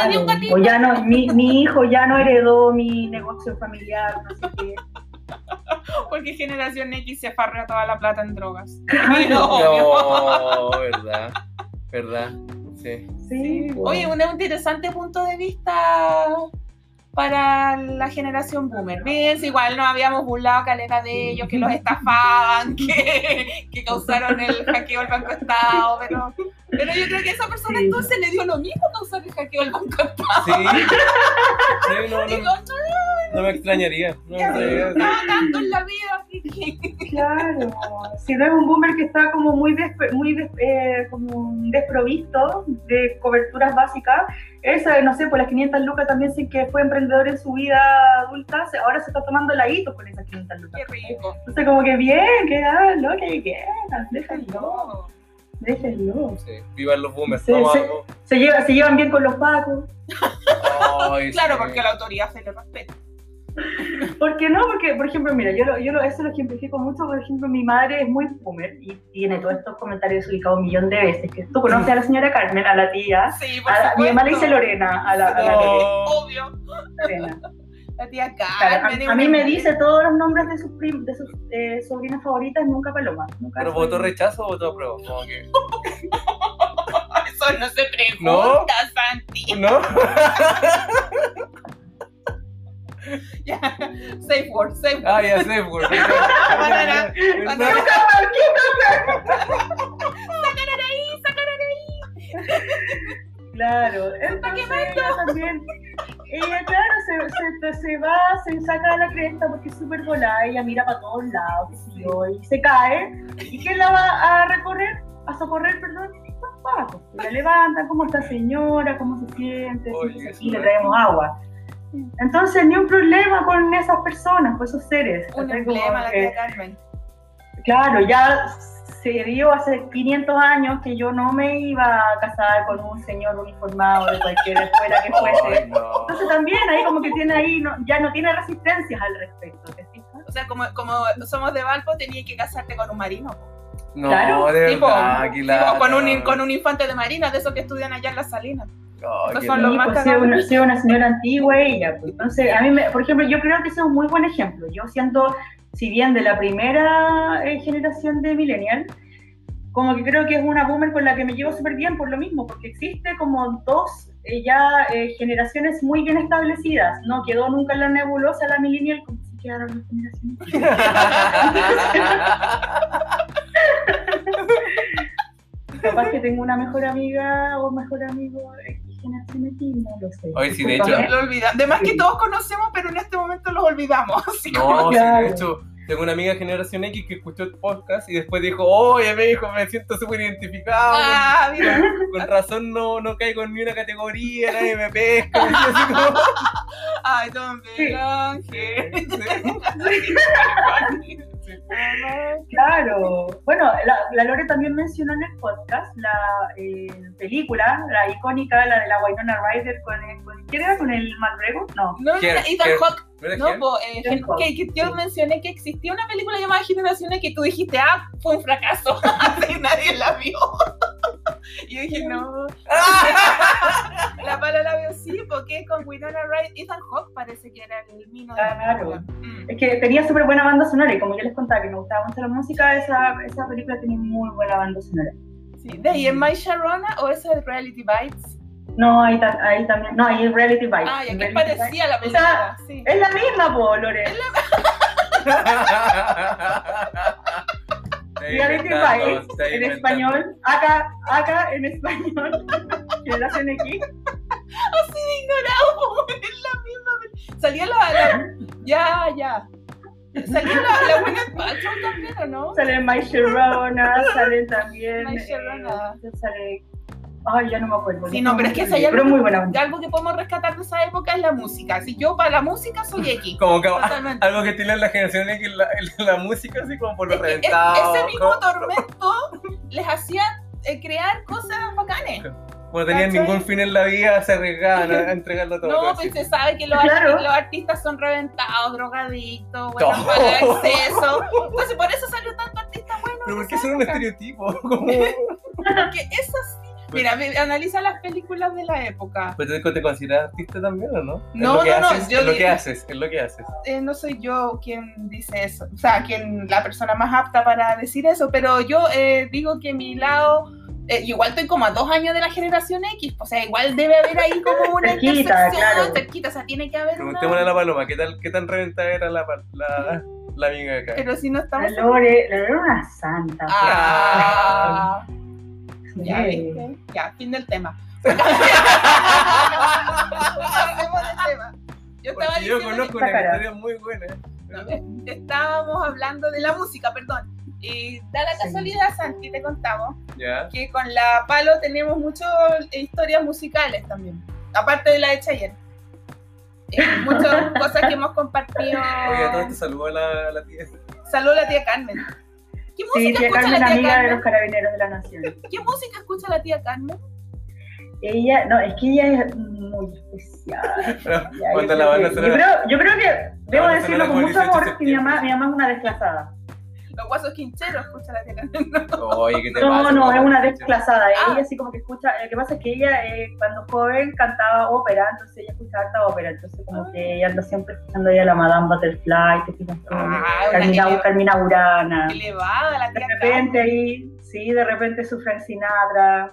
O ya no, mi, mi hijo ya no heredó mi negocio familiar, no sé qué.
Porque Generación X se farrea toda la plata en drogas.
no, verdad, verdad, sí.
sí Oye, un interesante punto de vista para la generación boomer. Bien, igual nos habíamos burlado caleta de ellos, que los estafaban, que, que causaron el hackeo al Banco Estado, pero, pero yo creo que a esa persona entonces le dio lo mismo causar el hackeo al Banco. Sí,
sí no, no, no, me extrañaría. No me extrañaría.
tanto en la vida,
Claro, si no es un boomer que está como muy, muy eh, como desprovisto de coberturas básicas, esa, no sé, por las 500 lucas también sí que fue emprendedor en su vida adulta, ahora se está tomando la hito con esas 500 lucas.
Qué rico.
Entonces como que bien, que lo que quieras, déjalo. Déjenlo.
Sí, vivan los boomers.
Se, se, lleva, se, llevan bien con los pacos.
claro, porque la autoridad se le respeta.
¿Por qué no? Porque, por ejemplo, mira, yo, yo eso lo ejemplifico mucho. Por ejemplo, mi madre es muy boomer y tiene todos estos comentarios ubicados un millón de veces. Que tú conoces a la señora Carmen, a la tía.
Sí, por
a mi mamá le dice Lorena, a la, a la
Obvio.
Lorena.
La tía Carmen.
a, mí me dice todos los nombres de sus, prim, de sus eh, sobrinas favoritas, nunca Paloma. Nunca
¿Pero votó rechazo o votó apruebo?
Eso no se pregunta, ¿No? Santi.
¿No?
ya, safe word, safe word.
Ah, ya, safe word.
banana, banana. Sacar ahí, sacar ahí.
Claro, entonces ella también, ella claro, se, se, se, va, se saca la cresta porque es súper volada, ella mira para todos lados, y se cae, ¿y quién la va a recorrer? A socorrer, perdón, los La levantan, ¿cómo está señora? ¿Cómo se siente? y le traemos agua. Entonces, ni un problema con esas personas, con esos seres.
Un problema, la tía Carmen.
Claro, ya se dio hace 500 años que yo no me iba a casar con un señor uniformado de cualquier escuela que fuese. Entonces también ahí como que tiene ahí, ya no tiene resistencias al respecto.
O sea, como, como somos de Valpo, tenías que casarte con un marino.
No, claro, de tipo,
tipo, con, un, con un infante de marina, de esos que estudian allá en las salinas.
Oh, son los más pues, una, una, señora antigua ella. Pues. Entonces, a mí, me, por ejemplo, yo creo que ese es un muy buen ejemplo. Yo siento, si bien de la primera eh, generación de millennial, como que creo que es una boomer con la que me llevo súper bien por lo mismo, porque existe como dos eh, ya eh, generaciones muy bien establecidas. No quedó nunca en la nebulosa la millennial como si quedaron las generaciones. Capaz que tengo una mejor amiga o mejor amigo generación X, no lo sé.
Oye, sí, de hecho.
Lo olvidan. Que todos conocemos, pero en este momento los olvidamos.
no, sí, de hecho. Tengo una amiga de Generación X que escuchó el podcast y después dijo, oye, me dijo, me siento súper identificado.
Ah, mira.
Con razón no, no caigo en ni una categoría, nadie me pesca.
Ay, don Ángel.
Claro. Bueno, la, Lore también mencionó en el podcast la eh, película, la icónica, la de la Winona Ryder con, el, con ¿quién era? ¿Con el McGregor? No.
No, Ethan Hawke. No, eh, que, yo mencioné que existía una película llamada Generaciones que tú dijiste, ah, fue un fracaso, nadie la vio. Y yo dije, no. la pala la vio sí, porque con Winona Ryder, Ethan Hawke parece que era el mino de
Claro. Mm. Es que tenía súper buena banda sonora y como yo les contaba que me gustaba mucho la música, esa, esa película tiene muy buena banda sonora.
Sí, ¿de ahí en My Sharona o esa de Reality Bites?
No, ahí, ahí también. No, ahí es Reality Bites.
Ah, ya que parecía la película. sí.
Es la misma, po, Lore.
Es
la... Reality Bites en español. Acá, acá en español. Generación X.
Así de ignorado, es la misma. Salía la, la. Ya, ya. Salió la, la Gwyneth Paltrow también, ¿o no?
Sale My Sharona, sale también.
My Sharona.
Eh, sale Ay, ya no me acuerdo.
Sí, no, pero es que si hay algo, muy buena algo que podemos rescatar de esa época es la música. Si yo para la música soy X.
como que algo que tiene la generación X, la, la, música, así como por lo reventado.
ese mismo tormento les hacía eh, crear cosas bacanes.
No tenían ningún fin en la vida, se arriesgaban a entregarlo todo.
No, pues se sabe que los, artistas, los artistas son reventados, drogadictos, bueno, para exceso. Entonces por eso salió tanto artista bueno.
Pero porque son un estereotipo.
Porque eso sí Mira, analiza las películas de la época.
¿Pero te consideras artista también o no?
No, no, no.
es lo que haces, es lo que haces.
Eh, no soy yo quien dice eso, o sea, quien la persona más apta para decir eso, pero yo eh, digo que mi lado eh, igual estoy como a dos años de la generación X, o sea, igual debe haber ahí como una
cerquita, claro.
cerquita, o sea, tiene que haber
Preguntémosle
una...
a la Paloma, ¿qué, tal, qué tan reventada era la, la, la amiga acá?
Pero si no estamos...
La Lore, la Lore era una santa.
Ah, ya, ¿viste? Ya, fin del tema.
Yo, estaba yo conozco una historia muy buena.
estábamos hablando de la música, perdón. Y da la casualidad, Santi, te contamos, que con la Palo tenemos muchas historias musicales también, aparte de la de Chayer. Eh, muchas cosas que hemos compartido.
Oye, todo te saludó a la, la tía.
Saludó a la tía Carmen.
¿Qué música sí, tía escucha Carmen, la tía amiga Carmen? de los carabineros de la nación.
¿Qué música escucha la tía Carmen?
Ella, no, es que ella es muy especial.
Pero, la van a hacer
yo, creo, yo creo que, debo decirlo con mucho amor, que mi mamá, mi mamá es una desplazada.
Los guasos quincheros, escucha la tía Carmen.
Oye, ¿qué te
no,
pasa?
no, es una desplazada. Ah. Ella así como que escucha. Lo que pasa es que ella, eh, cuando joven, cantaba ópera, entonces ella escuchaba harta ópera. Entonces, como ah. que ella anda siempre escuchando a la Madame Butterfly, que fijas ah, Carmina, Carmina Burana.
Elevada la tía
De repente ahí, sí, de repente su Frank Sinatra.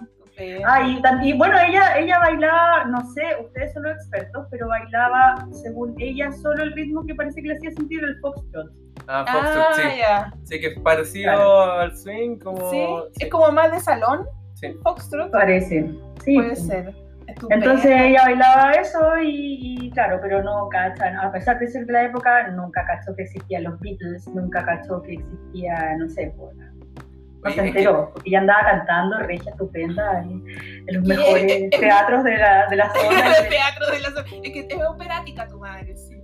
Ah, y, y, bueno, ella, ella bailaba, no sé, ustedes son los expertos, pero bailaba, según ella, solo el ritmo que parece que le hacía sentir el foxtrot.
Ah, Foxtrot, ah, sí. Sí, que es parecido al swing, como...
Sí, es como más de salón, sí. Foxtrot.
Parece, sí.
Puede ser.
Entonces ella bailaba eso y, claro, pero no cachan, a pesar de ser de la época, nunca cachó que existían los Beatles, nunca cachó que existía, no sé, pues, no se enteró, porque ella andaba cantando regia estupenda en, los mejores teatros de la, de la zona.
teatros de la zona. Es que es operática tu madre, sí.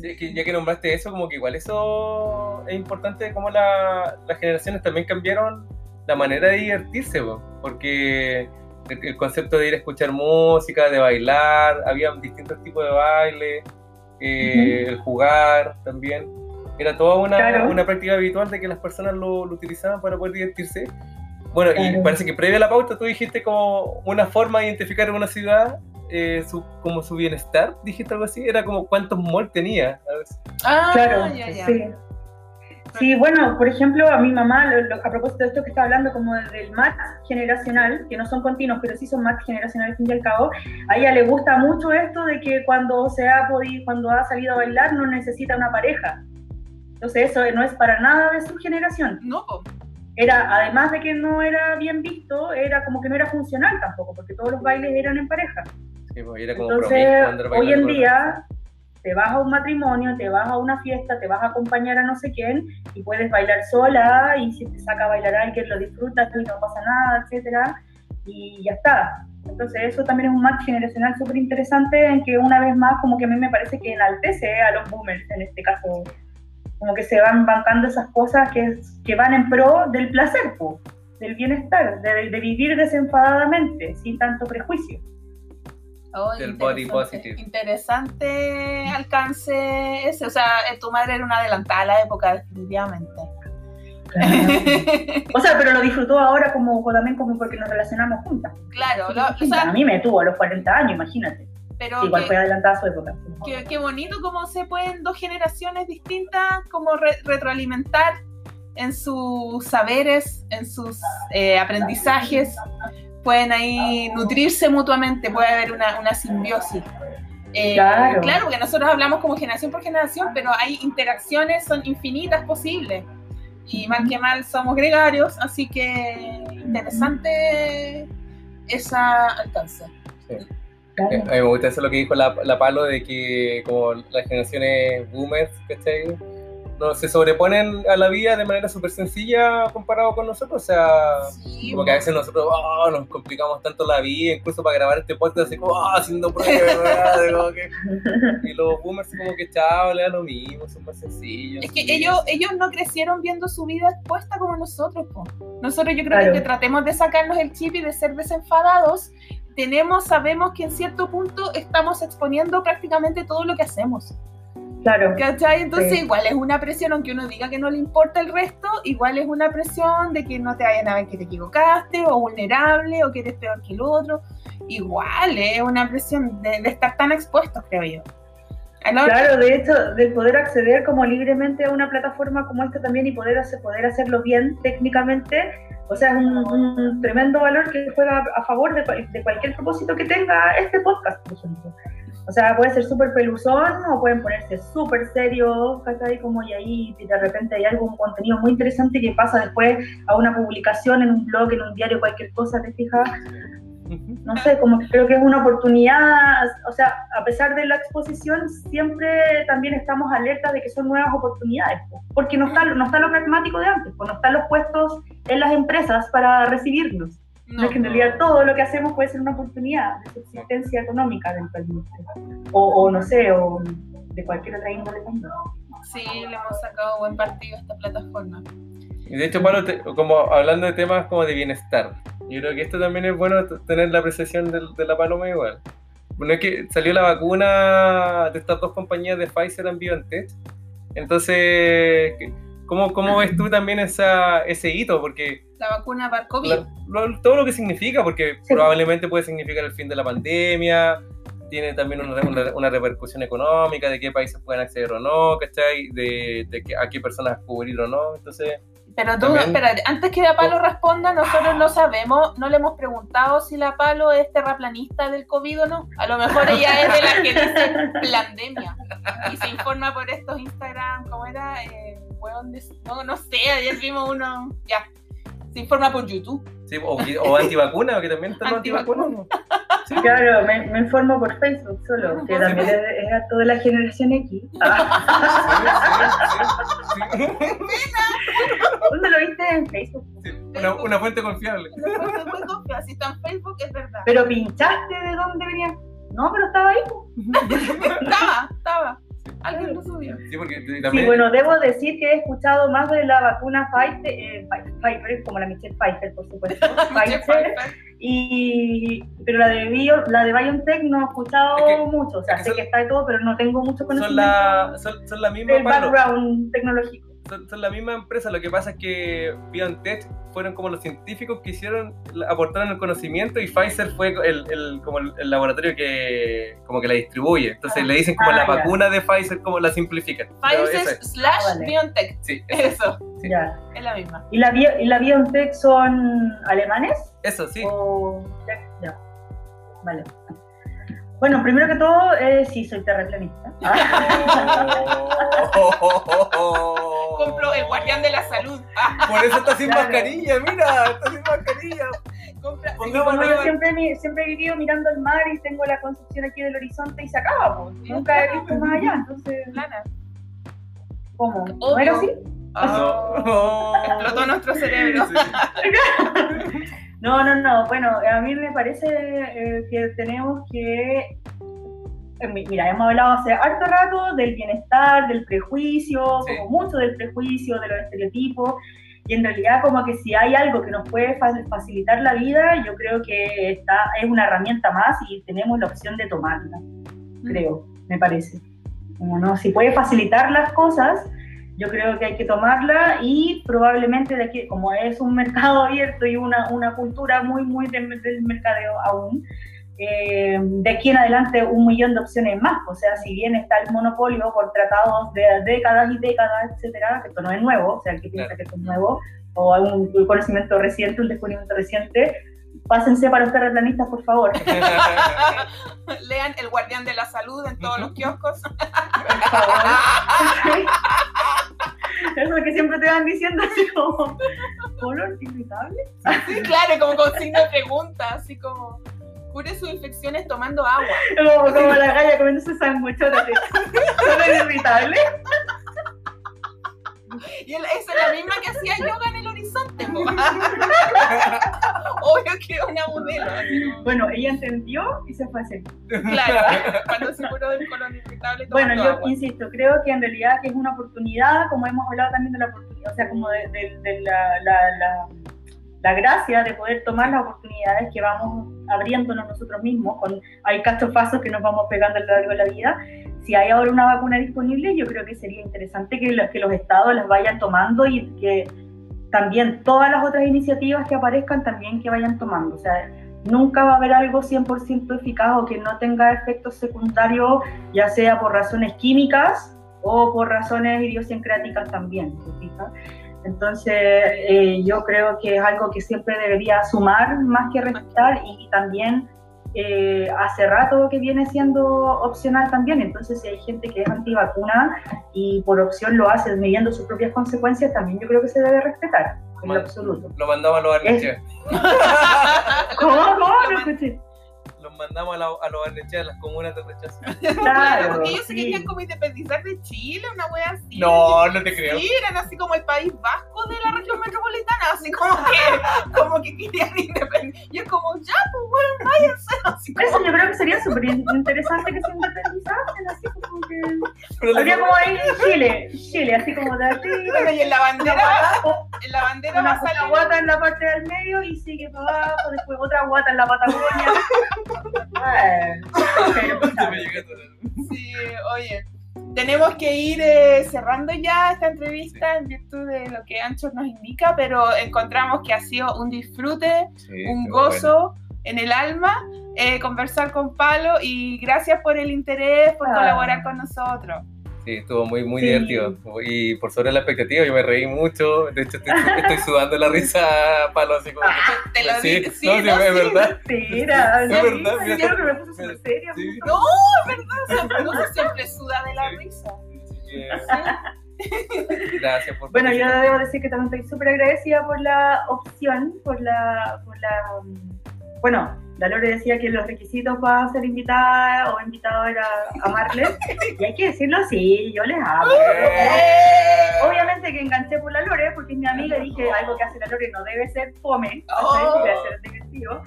Sí, que ya que nombraste eso, como que igual eso es importante, como la, las generaciones también cambiaron la manera de divertirse, porque el, concepto de ir a escuchar música, de bailar, había distintos tipos de baile, eh, el jugar también. Era toda una, una, práctica habitual de que las personas lo, lo utilizaban para poder divertirse. Bueno, y parece que previa a la pauta tú dijiste como una forma de identificar una ciudad eh, su, como su bienestar, dijiste algo así, era como cuántos malls tenía.
Ah, claro, sí.
Sí, bueno, por ejemplo, a mi mamá, a propósito de esto que está hablando como del match generacional, que no son continuos, pero sí son match generacional al fin y al cabo, a ella le gusta mucho esto de que cuando se ha podido, cuando ha salido a bailar no necesita una pareja. Entonces eso no es para nada de su generación.
No.
Era, además de que no era bien visto, era como que no era funcional tampoco, porque todos los bailes eran en pareja.
Pues,
Entonces, hoy en día te vas a un matrimonio, te vas a una fiesta, te vas a acompañar a no sé quién y puedes bailar sola y si te saca a bailar alguien lo disfrutas y no pasa nada, etcétera y ya está. Entonces eso también es un match generacional súper interesante en que una vez más como que a mí me parece que enaltece a los boomers en este caso, como que se van bancando esas cosas que, que van en pro del placer, del bienestar, de, de vivir desenfadadamente, sin tanto prejuicio
del body positive.
Interesante alcance ese. O sea, eh, tu madre era una adelantada a la época, definitivamente.
o sea, pero lo disfrutó ahora como también como porque nos relacionamos juntas.
Claro,
a mí me tuvo a los 40 años, imagínate. Pero igual fue adelantada a su época.
Qué, bonito cómo se pueden dos generaciones distintas como retroalimentar en sus saberes, en sus eh, aprendizajes pueden ahí nutrirse mutuamente, puede haber una, una simbiosis. Eh, claro. claro, porque nosotros hablamos como generación por generación, pero hay interacciones, son infinitas posibles. Y mal que mal somos gregarios, así que interesante esa alcance. Sí.
A mí me gusta eso lo que dijo la, la Palo de que como las generaciones boomers, ¿cachai? No, se sobreponen a la vida de manera súper sencilla comparado con nosotros. O sea, como que a veces nosotros oh, nos complicamos tanto la vida, incluso para grabar este podcast, así como oh, haciendo pruebas, que... y los boomers como que chao, le dan lo mismo, son más sencillos.
Es que ellos, ellos no crecieron viendo su vida expuesta como nosotros. Nosotros yo creo que tratemos de sacarnos el chip y de ser desenfadados. Tenemos, sabemos que en cierto punto estamos exponiendo prácticamente todo lo que hacemos. Claro. ¿Cachai? Entonces igual es una presión, aunque uno diga que no le importa el resto, igual es una presión de que no te vayan a ver que te equivocaste o vulnerable o que eres peor que el otro. Igual es una presión de, estar tan expuestos, creo yo.
Claro, de hecho, de poder acceder como libremente a una plataforma como esta también y poder, hacer, poder hacerlo bien técnicamente, o sea, es un, tremendo valor que juega a favor de, de, cualquier propósito que tenga este podcast, por ejemplo. O sea, puede ser súper peluzón o pueden ponerse súper serios, ¿cachai? Como y ahí de repente hay algún contenido muy interesante que pasa después a una publicación en un blog, en un diario, cualquier cosa, ¿te fijas? No sé, como que creo que es una oportunidad, o sea, a pesar de la exposición, siempre también estamos alertas de que son nuevas oportunidades, porque no está, no está lo pragmático de antes, pues no están los puestos en las empresas para recibirnos. No, en realidad todo lo que hacemos puede ser una oportunidad de subsistencia económica del país. O, no sé, o de cualquier otra índole también.
Sí, le hemos sacado buen partido a esta plataforma.
Y de hecho, Pablo, como hablando de temas como de bienestar, yo creo que esto también es bueno tener la apreciación de, la paloma igual. Bueno, es que salió la vacuna de estas dos compañías de Pfizer y BioNTech. Entonces, ¿Cómo, cómo ves tú también esa, ese hito? Porque
la vacuna para COVID.
todo lo que significa, porque probablemente puede significar el fin de la pandemia, tiene también una, una, repercusión económica de qué países pueden acceder o no, ¿cachai? De, de a qué personas cubrir o no. Entonces,
pero tú, espera, antes que la Palo responda, nosotros no sabemos, no le hemos preguntado si la Palo es terraplanista del COVID o no. A lo mejor ella es de la que dice pandemia y se informa por estos Instagram, ¿cómo era? Eh, no, no sé, ayer vimos uno, ya, se informa por YouTube.
Sí, o, o antivacuna, que también están antivacunas.
Sí. Claro, me, me, informo por Facebook solo, que también es, es, toda la generación X. ¿Dónde lo viste? En Facebook.
una, una, fuente confiable.
Una fuente muy confiable. Si está en Facebook, es verdad.
Pero pinchaste de dónde venía. No, pero estaba ahí.
estaba, estaba. Alguien lo subió. Sí,
porque sí, bueno, debo decir que he escuchado más de la vacuna Pfizer, eh, Pfizer como la Michelle Pfizer, por supuesto. Pfizer, y, pero la de, Bio, la de BioNTech no he escuchado mucho. O sea, sé que está de todo, pero no tengo mucho conocimiento.
Son la, son, son la misma.
El background tecnológico
son, la misma empresa, lo que pasa es que BioNTech fueron como los científicos que hicieron, aportaron el conocimiento y Pfizer fue el, como el, laboratorio que como que la distribuye. Entonces le dicen como ah, la vacuna de Pfizer, como la simplifican.
Pfizer slash ah, BioNTech. Sí, eso. Ya. Es la misma.
¿Y la, ¿Y la BioNTech son alemanes?
Eso, sí.
Ya. Vale. Bueno, primero que todo, eh, sí, soy terraplanista.
Compro el guardián de la salud.
Por eso está sin mascarilla, mira, está sin mascarilla.
Compra, yo siempre, siempre he vivido mirando el mar y tengo la concepción aquí del horizonte y se acaba, pues. Nunca he visto más allá, entonces. Nada. ¿Cómo? ¿No era así?
Oh. Explotó nuestro cerebro.
No, no, no. Bueno, a mí me parece eh, que tenemos que. Eh, mira, hemos hablado hace harto rato del bienestar, del prejuicio, como mucho del prejuicio, de los estereotipos. Y en realidad, como que si hay algo que nos puede facilitar la vida, yo creo que esta es una herramienta más y tenemos la opción de tomarla. Mm. Creo, me parece. Como no, si puede facilitar las cosas, yo creo que hay que tomarla y probablemente de aquí, como es un mercado abierto y una, una cultura muy, muy del, mercadeo aún, eh, de aquí en adelante un millón de opciones más. O sea, si bien está el monopolio por tratados de décadas y décadas, etcétera, que esto no es nuevo, o sea, el que piensa que esto es nuevo, o un conocimiento reciente, un descubrimiento reciente, pásense para los terraplanistas, por favor.
Lean El Guardián de la Salud en todos los kioscos.
Eso es que siempre te van diciendo así como, ¿color irritable?
Sí, claro, como con signo de pregunta, así como, cure sus infecciones tomando agua.
Como, como la galla comiéndose sanguichotas. ¿Color irritable?
Y esa es la misma que hacía yoga en el horizonte. Obvio que era una modelo.
Bueno, ella entendió y se fue a hacer.
Claro, cuando se curó del colon irritable.
Bueno, yo insisto, creo que en realidad que es una oportunidad, como hemos hablado también de la oportunidad, o sea, como de, de, la, la, la, gracia de poder tomar las oportunidades que vamos abriéndonos nosotros mismos. Con, hay pasos que nos vamos pegando a lo largo de la vida si hay ahora una vacuna disponible, yo creo que sería interesante que, que los estados las vayan tomando y que también todas las otras iniciativas que aparezcan también que vayan tomando. O sea, nunca va a haber algo 100% eficaz o que no tenga efectos secundarios, ya sea por razones químicas o por razones idiosincráticas también. Entonces, eh, yo creo que es algo que siempre debería sumar más que restar y, también eh, hace rato que viene siendo opcional también. Entonces, si hay gente que es antivacuna y por opción lo hace midiendo sus propias consecuencias, también yo creo que se debe respetar en lo absoluto.
Lo mandaba a los
¿Cómo? ¿Cómo? No escuché
mandamos a, la, a los de las comunas de rechazo.
Claro, porque ellos se querían como independizar de Chile, una wea así.
No, no te creo.
Sí, eran así como el país vasco de la región metropolitana, así como que, como que querían independizar. Y es como, ya, pues bueno, váyanse. Así
como... Eso yo creo que sería súper interesante que se independizasen, así como que. Habría como ahí Chile, Chile, así como de aquí.
Bueno, y en la bandera, en la bandera
va a salir. Una guata en la parte del medio y sigue para abajo, después otra guata en la Patagonia.
sí, oye, tenemos que ir eh, cerrando ya esta entrevista en virtud de lo que Ancho nos indica, pero encontramos que ha sido un disfrute, un gozo en el alma eh, conversar con Palo y gracias por el interés, por ah. colaborar con nosotros.
Sí, estuvo muy, muy divertido. Y por sobre la expectativa, yo me reí mucho. De hecho, estoy, sudando la risa, palo, así como.
Ah, te lo
sí,
sí,
no, sí, es verdad.
Mentira,
es verdad.
Me que me puse súper seria.
No, es verdad, siempre, siempre suda de la risa.
Gracias por
Bueno, yo debo decir que también estoy súper agradecida por la opción, por la, por la. Bueno, la Lore decía que los requisitos para ser invitada o invitado era amarles. y hay que decirlo así, yo les amo. Obviamente que enganché por la Lore porque es mi amiga y dije algo que hace la Lore no debe ser fome, oh. debe ser diversivo.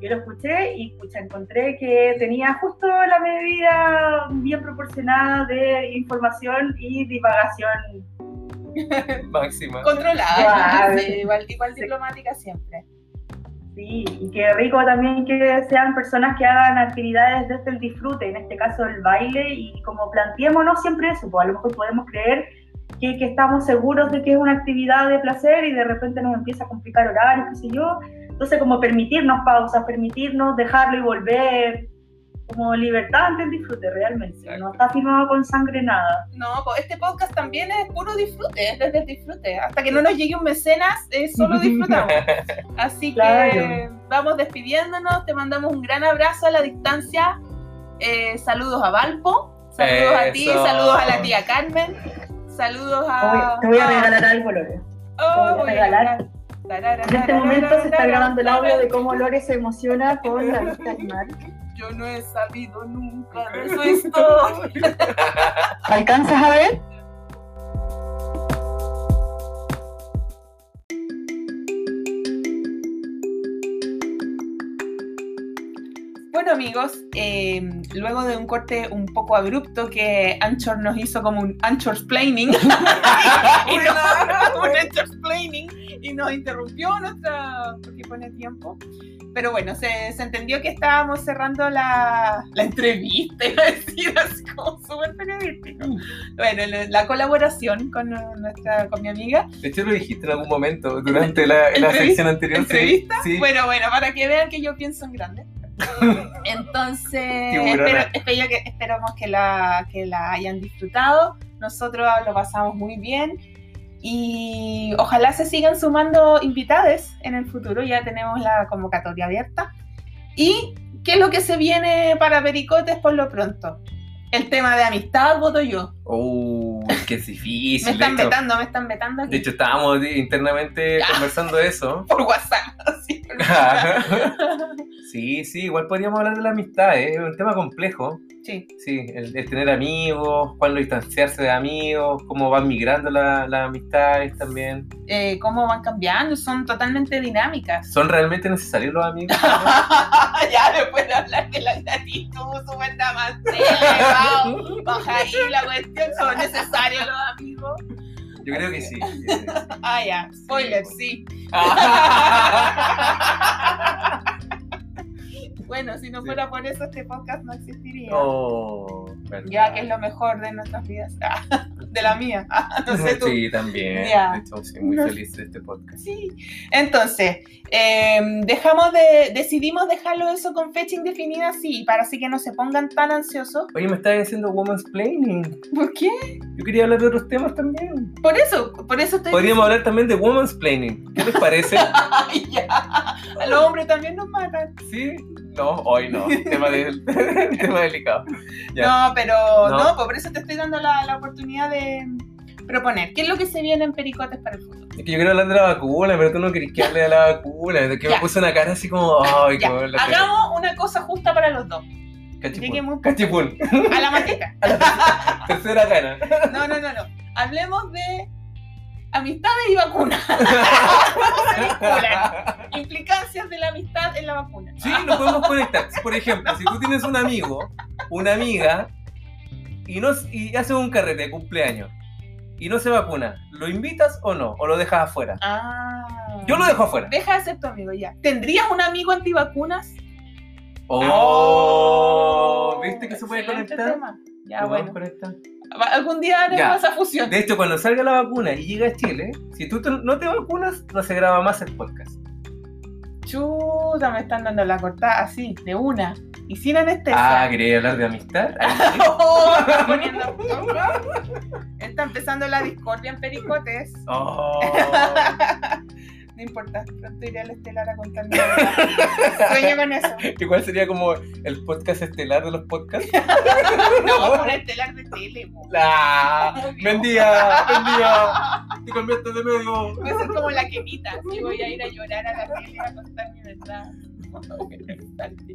Y lo escuché y escucha, encontré que tenía justo la medida bien proporcionada de información y divagación
máxima.
Controlada, igual, igual diplomática siempre.
Sí, y qué rico también que sean personas que hagan actividades desde el disfrute, en este caso el baile, y como planteémonos siempre eso, pues a lo mejor podemos creer que, que, estamos seguros de que es una actividad de placer y de repente nos empieza a complicar horarios, qué sé yo. Entonces, como permitirnos pausas, permitirnos dejarlo y volver, como libertad ante el disfrute realmente. No está firmado con sangre nada.
No, pues este podcast también es puro disfrute, es desde el disfrute. Hasta que no nos llegue un mecenas, es solo disfrutamos. Así que vamos despidiéndonos, te mandamos un gran abrazo a la distancia. Eh, saludos a Valpo, saludos a ti, saludos a la tía Carmen, saludos
a. Te voy a regalar algo, Lore. Oh, voy a regalar. En este momento se está grabando el audio de cómo Lore se emociona con la vista del mar
yo no he sabido nunca de su historia.
¿Alcanzas a ver?
Bueno amigos, em, luego de un corte un poco abrupto que Anchor nos hizo como un Anchor's Planning, y y nos interrumpió nuestra, porque pone tiempo, pero bueno, se, entendió que estábamos cerrando la, entrevista, iba a decir, así como súper periodístico. Bueno, la, colaboración con, nuestra, con mi amiga.
De hecho, lo dijiste en algún momento durante la, la sección anterior.
¿Entrevista? Sí, Bueno, bueno, para que vean que yo pienso en grande. Entonces, espero, que, esperamos que la, que la hayan disfrutado. Nosotros lo pasamos muy bien y ojalá se sigan sumando invitados en el futuro, ya tenemos la convocatoria abierta. ¿Y qué es lo que se viene para Pericotes por lo pronto? El tema de amistad, voto yo.
Oh, qué difícil.
me están vetando, me están vetando.
De hecho, estábamos internamente conversando eso.
Por WhatsApp.
Sí. sí, igual podríamos hablar de la amistad, ¿eh? es un tema complejo.
Sí.
Sí, el, tener amigos, cuándo distanciarse de amigos, cómo van migrando las amistades también.
Eh, cómo van cambiando, son totalmente dinámicas.
¿Son realmente necesarios los amigos?
ya después de hablar de la actitud, súper más baja ahí la cuestión, son necesarios los amigos.
Yo creo que sí.
ah, ya, spoiler, sí. bueno, si no fuera por eso, este podcast no existiría.
Oh,
Ya que es lo mejor de nuestras vidas. de la mía.
no sé tú. Sí, también. De hecho, soy muy feliz de este podcast.
Sí. Entonces, em, dejamos de, decidimos dejarlo eso con fecha indefinida, sí, para así que no se pongan tan ansiosos.
Oye, me estás diciendo woman's planning.
¿Por qué?
Yo quería hablar de otros temas también.
Por eso, por eso estoy
Podríamos hablar también de woman's planning. ¿Qué les parece?
ya. A los hombres también nos matan.
Sí. No, hoy no. tema, tema delicado.
No, pero no. Pues por eso te estoy dando la, la, oportunidad de proponer. ¿Qué es lo que se viene en Pericotes para el futuro?
Es que yo quiero hablar de la vacuna, pero tú no querés que hable de la vacuna. Es que me puse una cara así como. Ay,
Hagamos una cosa justa para los dos.
Cachipún. Cachipún.
A la maqueta.
tercera gana.
No, no, no, no. Hablemos de amistades y vacunas. Implicancias de la amistad en la vacuna.
Sí, nos podemos conectar. Por ejemplo, si tú tienes un amigo, una amiga, y, no, y hace un carrete de cumpleaños y no se vacuna, ¿lo invitas o no? ¿O lo dejas afuera?
Ah.
Yo lo dejo afuera.
Deja de ser tu amigo ya. ¿Tendrías un amigo antivacunas?
Oh, ¿viste que se puede conectar?
Ya, bueno. Algún día haremos esa fusión.
De hecho, cuando salga la vacuna y llegue a Chile, si tú no te vacunas, no se graba más el podcast.
Chuta, me están dando la cortada así, de una. Y sin anestesia.
Ah, ¿quería hablar de amistad?
oh, está empezando la discordia en pericotes.
Oh.
No importa, pronto iré al estelar a contarme. Sueño con eso.
Igual sería como el podcast estelar de los podcasts.
no, un estelar de tele.
La... Vendía. Te cambiaste de medio.
Voy a ser como la quemita. Y voy a ir a llorar a la tele a contar mi verdad.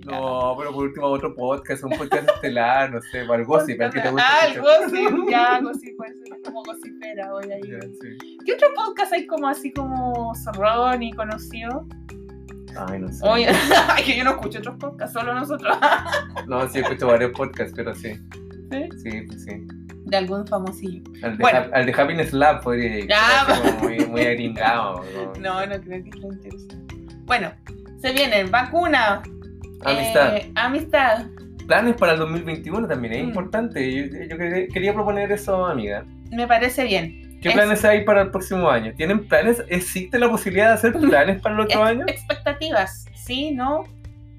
No, pero por último otro podcast, un podcast estelar, no sé, para el gossip,
que te gusta. Ah, el gossip, ya, gossip, puede ser como gossipera hoy ahí. ¿Qué otro podcast hay como así como zorrón y conocido?
Ay, no sé.
Oye, que yo no escucho otros podcasts, solo nosotros.
no, sí, escucho varios podcasts, pero sí.
¿Sí?
Sí, pues sí.
De algún famosillo.
Al de, bueno. al de Happiness Lab podría ir. muy, muy agringado.
¿no? no, creo que sea interesante. Bueno, se vienen vacuna.
Amistad.
Eh, amistad.
Planes para el 2021 también es mm. importante. Yo, quería proponer eso, amiga.
Me parece bien.
¿Qué planes hay para el próximo año? ¿Tienen planes? ¿Existe la posibilidad de hacer planes para el otro año?
Expectativas, sí, ¿no?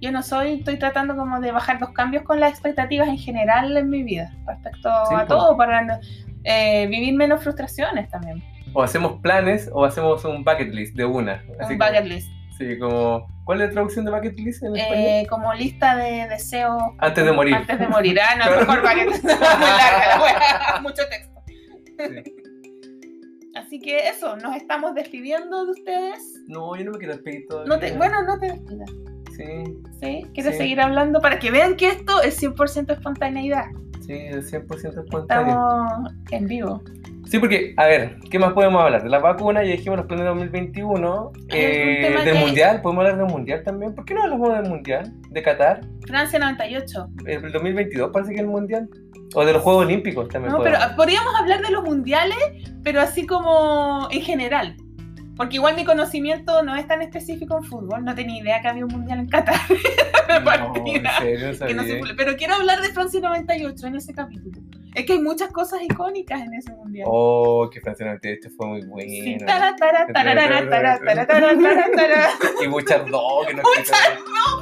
Yo no soy, estoy tratando como de bajar los cambios con las expectativas en general en mi vida, respecto a pues. todo, para eh, vivir menos frustraciones también.
O hacemos planes o hacemos un bucket list de una.
un bucket list.
Sí, como. ¿Cuál es la traducción de bucket list en español?
Eh, como lista de deseos.
Antes de morir.
Antes de morir. Ah, no, mejor bucket list. Muy larga, mucho texto. Así que eso, nos estamos despidiendo de ustedes.
No, yo no me quiero despedir todavía.
No te, bueno, no te despidas.
Sí.
¿Sí? ¿Quieres seguir hablando para que vean que esto es 100% espontaneidad?
Sí, es 100% espontáneo.
Estamos en vivo.
Sí, porque, a ver, ¿qué más podemos hablar? De la vacuna, ya dijimos los planes de 2021. Eh, del Mundial, ¿podemos hablar del Mundial también? ¿Por qué no hablamos del Mundial? ¿De Qatar?
Francia 98.
El 2022 parece que es el Mundial. O de los Juegos Olímpicos también.
No, pero podríamos hablar de los mundiales, pero así como en general. Porque igual mi conocimiento no es tan específico en fútbol, no tenía idea que había un mundial en Qatar.
no, en serio,
pero quiero hablar de Francia 98 en ese capítulo. Es que hay muchas cosas icónicas en ese mundial.
Oh, que Francia 98 fue muy bueno. Sí, y muchas dos que no
Muchas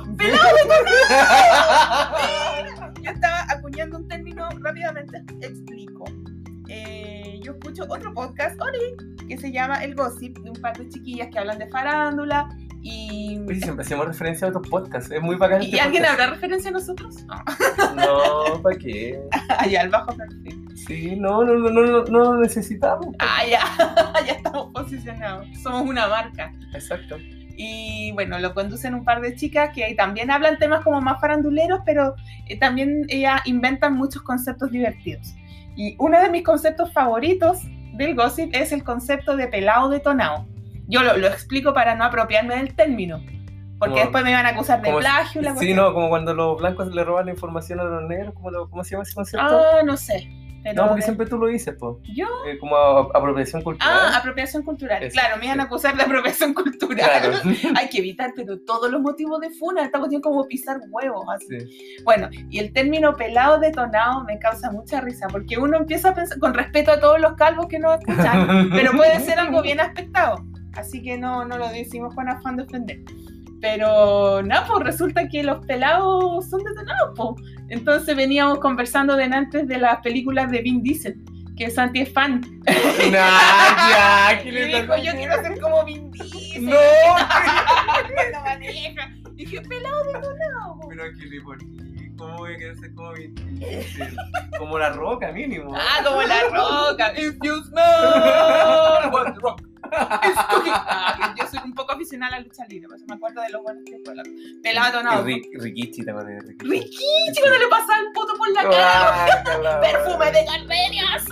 no, pelado Yo estaba acuñando un término rápidamente, explico. Eh, yo escucho otro podcast, Ori, que se llama El Gossip, de un par de chiquillas que hablan de farándula y...
siempre hacemos referencia a otros podcasts, es muy bacán.
¿Y este alguien habrá referencia a nosotros?
No, ¿para qué?
Allá al bajo perfil.
Sí, no, no, no, no, no lo necesitamos.
Ah, ya, ya estamos posicionados, somos una marca.
Exacto.
Y bueno, lo conducen un par de chicas que también hablan temas como más faranduleros, pero eh, también ellas inventan muchos conceptos divertidos. Y uno de mis conceptos favoritos del gossip es el concepto de pelado detonado. Yo lo, lo explico para no apropiarme del término. Porque después me iban a acusar de plagio.
La sí, no, como cuando los blancos le roban la información a los negros. ¿Cómo, cómo se llama ese concepto?
Ah, no sé.
No, porque siempre tú lo dices, pues.
¿Yo?
Eh, como apropiación cultural.
Ah, apropiación cultural. claro, me iban a acusar de apropiación cultural. Claro. Hay que evitar, pero todos los motivos de funa, esta cuestión como pisar huevos. Así. Bueno, y el término pelado detonado me causa mucha risa, porque uno empieza a pensar, con respeto a todos los calvos que nos escuchan, pero puede ser algo bien aspectado. Así que no, no lo decimos con afán de ofender. Pero no, pues resulta que los pelados son detonados, pues. Entonces veníamos conversando de antes de las películas de Vin Diesel, que Santi es fan.
Nah, ya,
¿qué le dijo, yo quiero ser como Vin Diesel.
No,
no maneja. Dije, pelado detonado.
Pero aquí le por ¿Cómo voy a querer ser como Vin Diesel? Como la roca, mínimo.
Ah, como la roca. If you smell what rock. Ah, yo soy un poco aficionada a la lucha libre, por eso me acuerdo de los buenos tiempos. Pelado no.
Rikichi te acuerdas de
Rikichi. Rikichi cuando le pasaba el poto por la cara. Perfume de gardenias.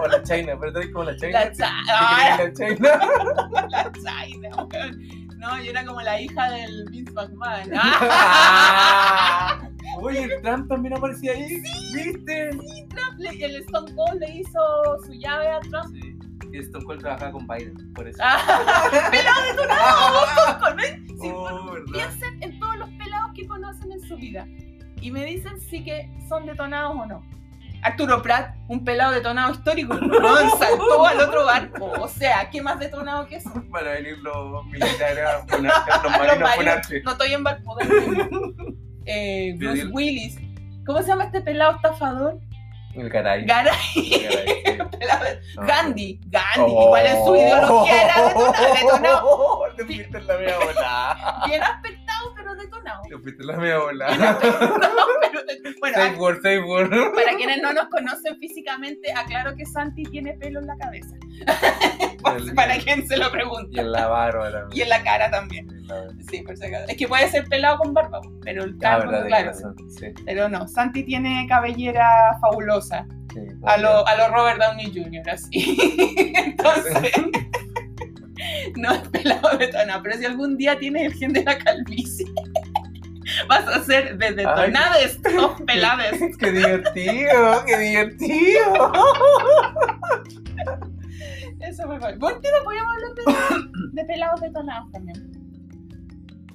O la China, pero tú como la China.
La, cha
la China.
La China. No, yo era como la hija del Vince McMahon.
Oye, el Trump también aparecía ahí.
Sí,
¿Viste?
Sí, Trump, le, el Stone Cold le hizo su llave a Trump.
Sí. Y Stone Cold trabajaba con Biden, por eso.
Pelado detonado, Stone Cold. Sí,
Oh,
piensen en todos los pelados que conocen en su vida y me dicen si que son detonados o no. Arturo Prat, un pelado detonado histórico, no, saltó al otro barco. O sea, ¿qué más detonado que eso?
Para venir los militares a ponerte, los marinos a ponerte.
no estoy en barco. eh, Bruce Willis. ¿Cómo se llama este pelado estafador?
El caray.
Garay.
El
Pelado-
sí.
Gandhi. Gandhi.
Oh.
¿Cuál es su ideología?
La bola.
Bien aspectado, pero detonado.
Te fuiste la media
de- Bueno,
Safe word, safe word.
Para quienes no nos conocen físicamente, aclaro que Santi tiene pelo en la cabeza. Para quien se lo
Y
pregunte.
en la barba.
Y en la cara también. Sí, por si acaso. Es que puede ser pelado con barba, pero el
Ah,
calvo,
verdad,
claro.
Sí,
Pero no, Santi tiene cabellera fabulosa.
sí.
A lo, a lo Robert Downey Jr., así. Entonces, no es pelado detonado. Pero si algún día tienes el gen de la calvicie, vas a ser de detonades, no pelades.
Qué divertido, qué divertido.
Eso me parece. Bueno, tío, podríamos hablar de, de pelados detonados también.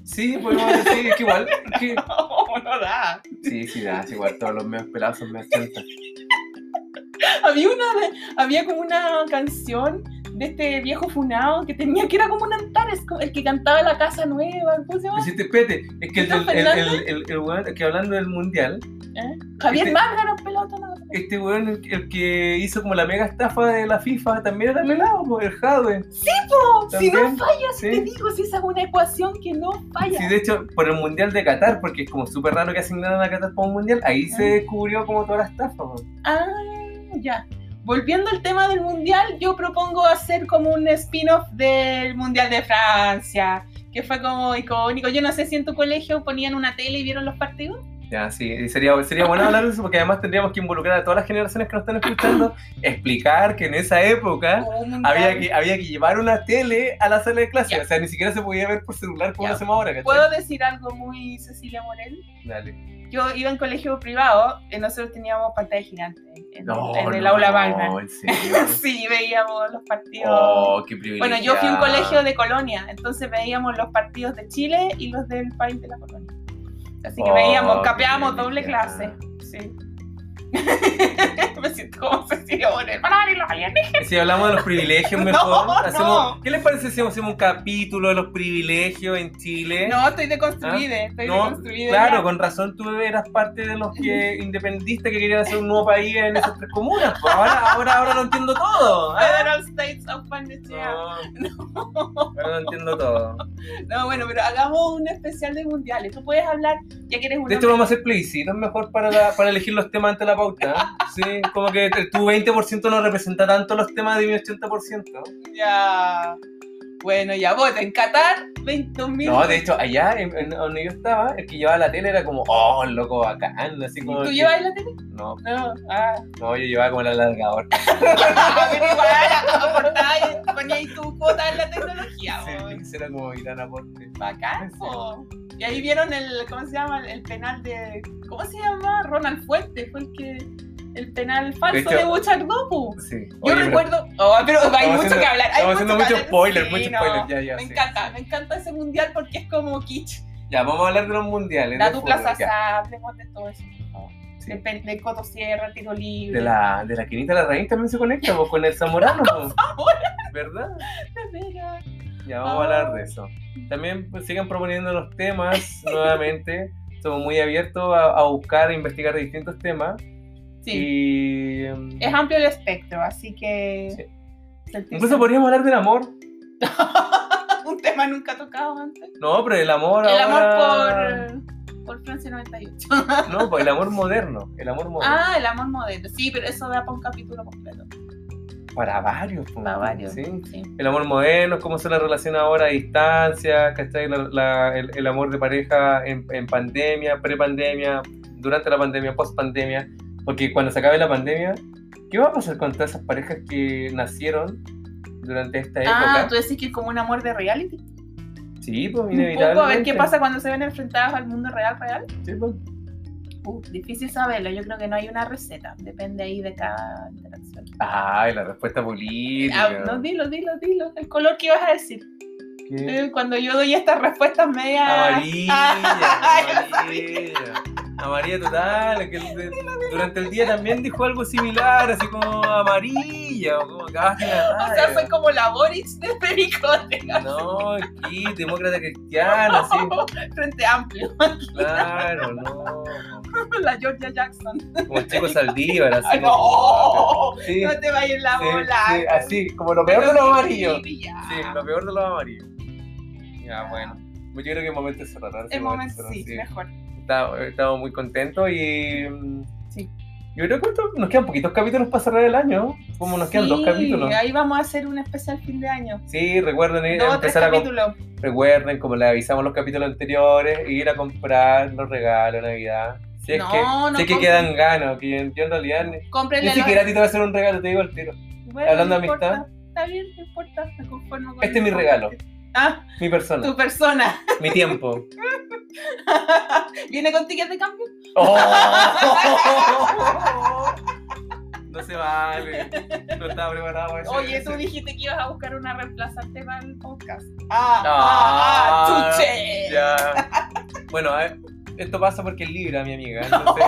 Sí, podemos decir, que igual. que-
No, no da.
Sí, sí, da, es igual, todos los medios pelados son medios chantas.
Había una había como una canción de este viejo funado que tenía que era como un Antares, el que cantaba la casa nueva, ¿cómo se llama?
Te espérate, es que el,
¿Tito
el, el, que hablando del mundial,
¿Eh? Javier
Este-
Márgaro, pelado detonado.
este weón, el, que hizo como la mega estafa de la FIFA, también era pelado, po, el Jadwe.
Po, Si no falla,
sí.
te digo, si esa es una ecuación que no falla.
Sí, de hecho, por el mundial de Qatar, porque es como súper raro que asignaran a Qatar para un mundial, ahí se
Ah.
descubrió como toda la estafa. po.
Ah, ya. Volviendo al tema del mundial, yo propongo hacer como un spin-off del mundial de Francia, que fue como icónico. Yo no sé si en tu colegio ponían una tele y vieron los partidos.
Ya, sí, sería, sería bueno hablar de eso porque además tendríamos que involucrar a todas las generaciones que nos están escuchando, explicar que en esa época había que, había que llevar una tele a la sala de clase,
Ya.
o sea, ni siquiera se podía ver por celular como
Ya.
lo hacemos ahora, ¿cachai?
¿Puedo decir algo muy Cecilia Morel?
Dale.
Yo iba en colegio privado, y nosotros teníamos pantalla gigante en,
No,
en el
no,
aula magna.
en serio.
Sí, veíamos los partidos.
Oh, qué.
Bueno, yo fui a un colegio de colonia, entonces veíamos los partidos de Chile y los del país de la colonia. Así que
Oh,
veíamos,
qué
capeábamos doble clase. Sí. Me siento como Cecilia los alienígenas.
Si hablamos de los privilegios mejor,
No,
hacemos,
no.
¿qué les parece si hacemos un capítulo de los privilegios en Chile?
No, estoy deconstruida. Estoy
¿Eh? No,
deconstruida.
claro,
ya.
con razón tú eras parte de los que independistas que querían hacer un nuevo país en esas tres comunas. pues ahora, ahora, ahora lo entiendo todo. ¿ah?
Federal States of Pandechea.
No, ahora lo entiendo todo.
No, bueno, pero hagamos un especial de mundiales. Tú puedes hablar, ya que eres un
De hecho, vamos a hacer plebiscitos mejor para, la- para elegir los temas ante la pauta. Sí, como que tu 20% no representa tanto los temas de mi 80%.
Ya. Bueno, ya voten. Qatar, 20.000.
No, de hecho, allá en, en donde yo estaba, el que llevaba la tele era como, oh, loco, bacán. Así como
¿Tú
que-
llevas la tele?
No,
No. Ah.
no, yo llevaba como el alargador.
pero igual, aportabas ponías ahí tu cuota en la tecnología.
Sí, era como gran aporte.
Bacán, po. Y ahí vieron el, ¿cómo se llama? El penal de, ¿cómo se llama? Ronald Fuentes, fue el que el penal falso de, Buchardopu.
Sí.
Yo recuerdo. Oh, pero hay mucho que hablar.
Estamos haciendo mucho spoiler, mucho spoiler. Ya, ya,
me encanta, me encanta ese mundial porque es como kitsch.
Ya, vamos a hablar de los mundiales.
La dupla Sasa, hablemos de todo eso. Sí. De, de Coto Sierra, tiro libre.
De la, de la Quinita La Raíz también se conecta vos, con el Zamorano.
con Zamorano.
¿Verdad?
De veras.
Ya vamos a hablar de eso. También pues, sigan proponiendo los temas nuevamente. Somos muy abiertos a, a buscar e investigar distintos temas.
Sí.
Y, um,
Es amplio el espectro, así que.
Sí. Incluso podríamos hablar del amor.
Un tema nunca tocado antes.
No, pero el amor
El
ahora...
amor por, por Francia 98.
No, pues el amor moderno. El amor moderno.
ah, el amor moderno. Sí, pero eso da para un capítulo completo.
Para varios.
Para varios.
¿sí?
Sí.
El amor moderno, cómo son las relaciones ahora a distancia, ¿cachai? La- la- el, el amor de pareja en, en pandemia, prepandemia, durante la pandemia, post pandemia. Porque cuando se acabe la pandemia, ¿qué va a pasar con todas esas parejas que nacieron durante esta
Ah,
época?
tú decís que es como un amor de reality.
Sí, pues
Un poco
inevitablemente.
a ver qué pasa cuando se ven enfrentadas al mundo real, real.
Sí, pues.
Uh, difícil saberlo, yo creo que no hay una receta, depende ahí de cada interacción.
Ay, la respuesta política.
Ah, no, dilo, dilo, dilo. El color que ibas a decir.
¿Qué?
Eh, Cuando yo doy estas respuestas medias.
Amarilla,
Ah,
amarilla. Amarilla total. que el de- durante el día también dijo algo similar, así como amarilla, o como acabaste de la
O sea, soy como la Boris de Pericote.
No, aquí, demócrata cristiana, sí.
Frente amplio.
Claro, no.
La Georgia Jackson.
Como el chico Saldívar, así.
No.
como- Sí,
No te vayas en la
sí,
bola.
sí, así, como lo peor de los amarillos.
Sí,
lo peor de los amarillos. Ya, bueno. Pues Yo creo que el momento es cerrar.
El momento sí, mejor.
Estamos muy contentos y. mm,
Sí.
Yo creo que esto- nos quedan poquitos capítulos para cerrar el año. Como nos quedan dos capítulos.
Ahí vamos a hacer un especial fin de año.
Sí, recuerden ir,
Dos tres
empezar a recuerden, como les avisamos en los capítulos anteriores, ir a comprar los regalos de Navidad. Si es
No,
que,
no
si es que quedan ganas, que yo, yo en realidad ni,
Cómprenle
a ti te voy a hacer un regalo, te digo al tiro.
Bueno,
hablando de amistad.
importa. Está bien, no importa. Me conformo con
Este es mi regalo.
Ah,
Mi persona,
tu persona.
mi tiempo.
¿Viene con ticket de cambio?
¡Oh! No se vale. No estaba preparado para eso.
Oye, tú dijiste que ibas a buscar una reemplazante para el podcast.
Ah,
ah, ah, chuche.
Ya. Bueno, a ver, esto pasa porque es Libra, mi amiga. Entonces,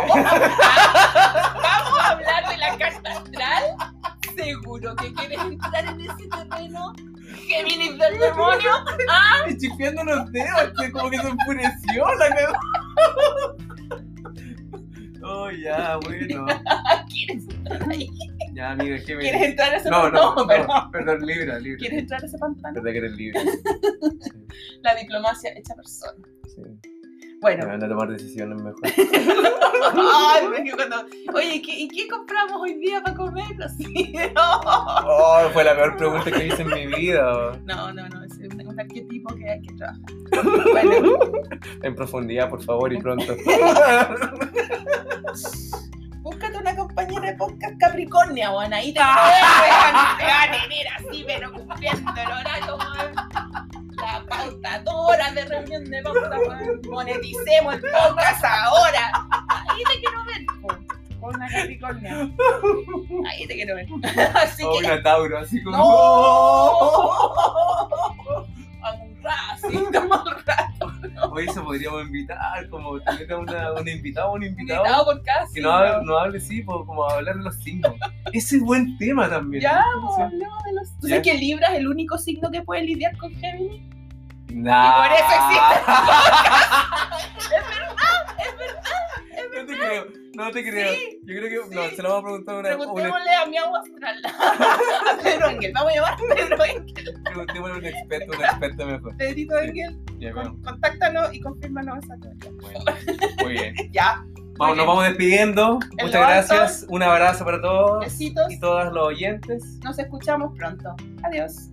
Vamos a hablar de la carta astral. ¿Seguro que quieres entrar en ese terreno? ¿Géminis del demonio? ¿Ah?
y chispeando los dedos, que como que se enfureció la. Oh, ya, bueno.
¿Quieres entrar ahí?
Ya, amiga, ¿qué me
¿Quieres entrar a ese
No, no, no,
perdón.
perdón, Libra, Libra.
¿Quieres entrar a ese pantano?
Verdad que eres Libra.
La diplomacia hecha persona.
Sí.
Bueno.
Me van a tomar decisiones mejor.
Ay, cuando- Oye, ¿qué, ¿y qué compramos hoy día para comer? Así, no.
Oh, fue la peor pregunta que hice en mi vida.
No, no, no, es un, un arquetipo que hay que trabajar. Bueno,
En profundidad, por favor, y pronto.
búscate una compañera de podcast Capricornia, weón. Ahí te, van a tener así, pero cumpliendo el horario. La pauta, dos horas de reunión de pauta, weón. Moneticemos el podcast ahora. Ahí te quiero ver, po, con una Capricornia. Ahí te quiero ver. Así
O
que.
una Tauro, así como.
¡No! Amurrada, sí, amurrada.
Hoy se podríamos invitar, como tener una, una invitada o un invitado.
Invitado por casi.
Que no hable, no hable, sí, como hablar de los signos. Ese es buen tema también.
Ya,
¿no?
hablemos de los. ¿Tú
Ya.
sabes que Libra es el único signo que puede lidiar con Géminis?
Nah.
Y por eso
es verdad, es verdad. No te creo, no te creo.
Sí,
Yo creo que,
sí.
no, se lo vamos a preguntar a una,
Preguntémosle a mi agua astral. A Pedro Engel. Vamos a llamar a Pedro Engel.
preguntémosle a un experto, un experto mejor.
Pedrito. Engel,
Ya,
con- contáctanos y confírmanos esa teoría.
bueno, muy bien.
Ya,
Vamos, nos vamos despidiendo.
En
Muchas gracias. Un abrazo para todos
besitos.
y todas los oyentes.
Nos escuchamos pronto. Adiós.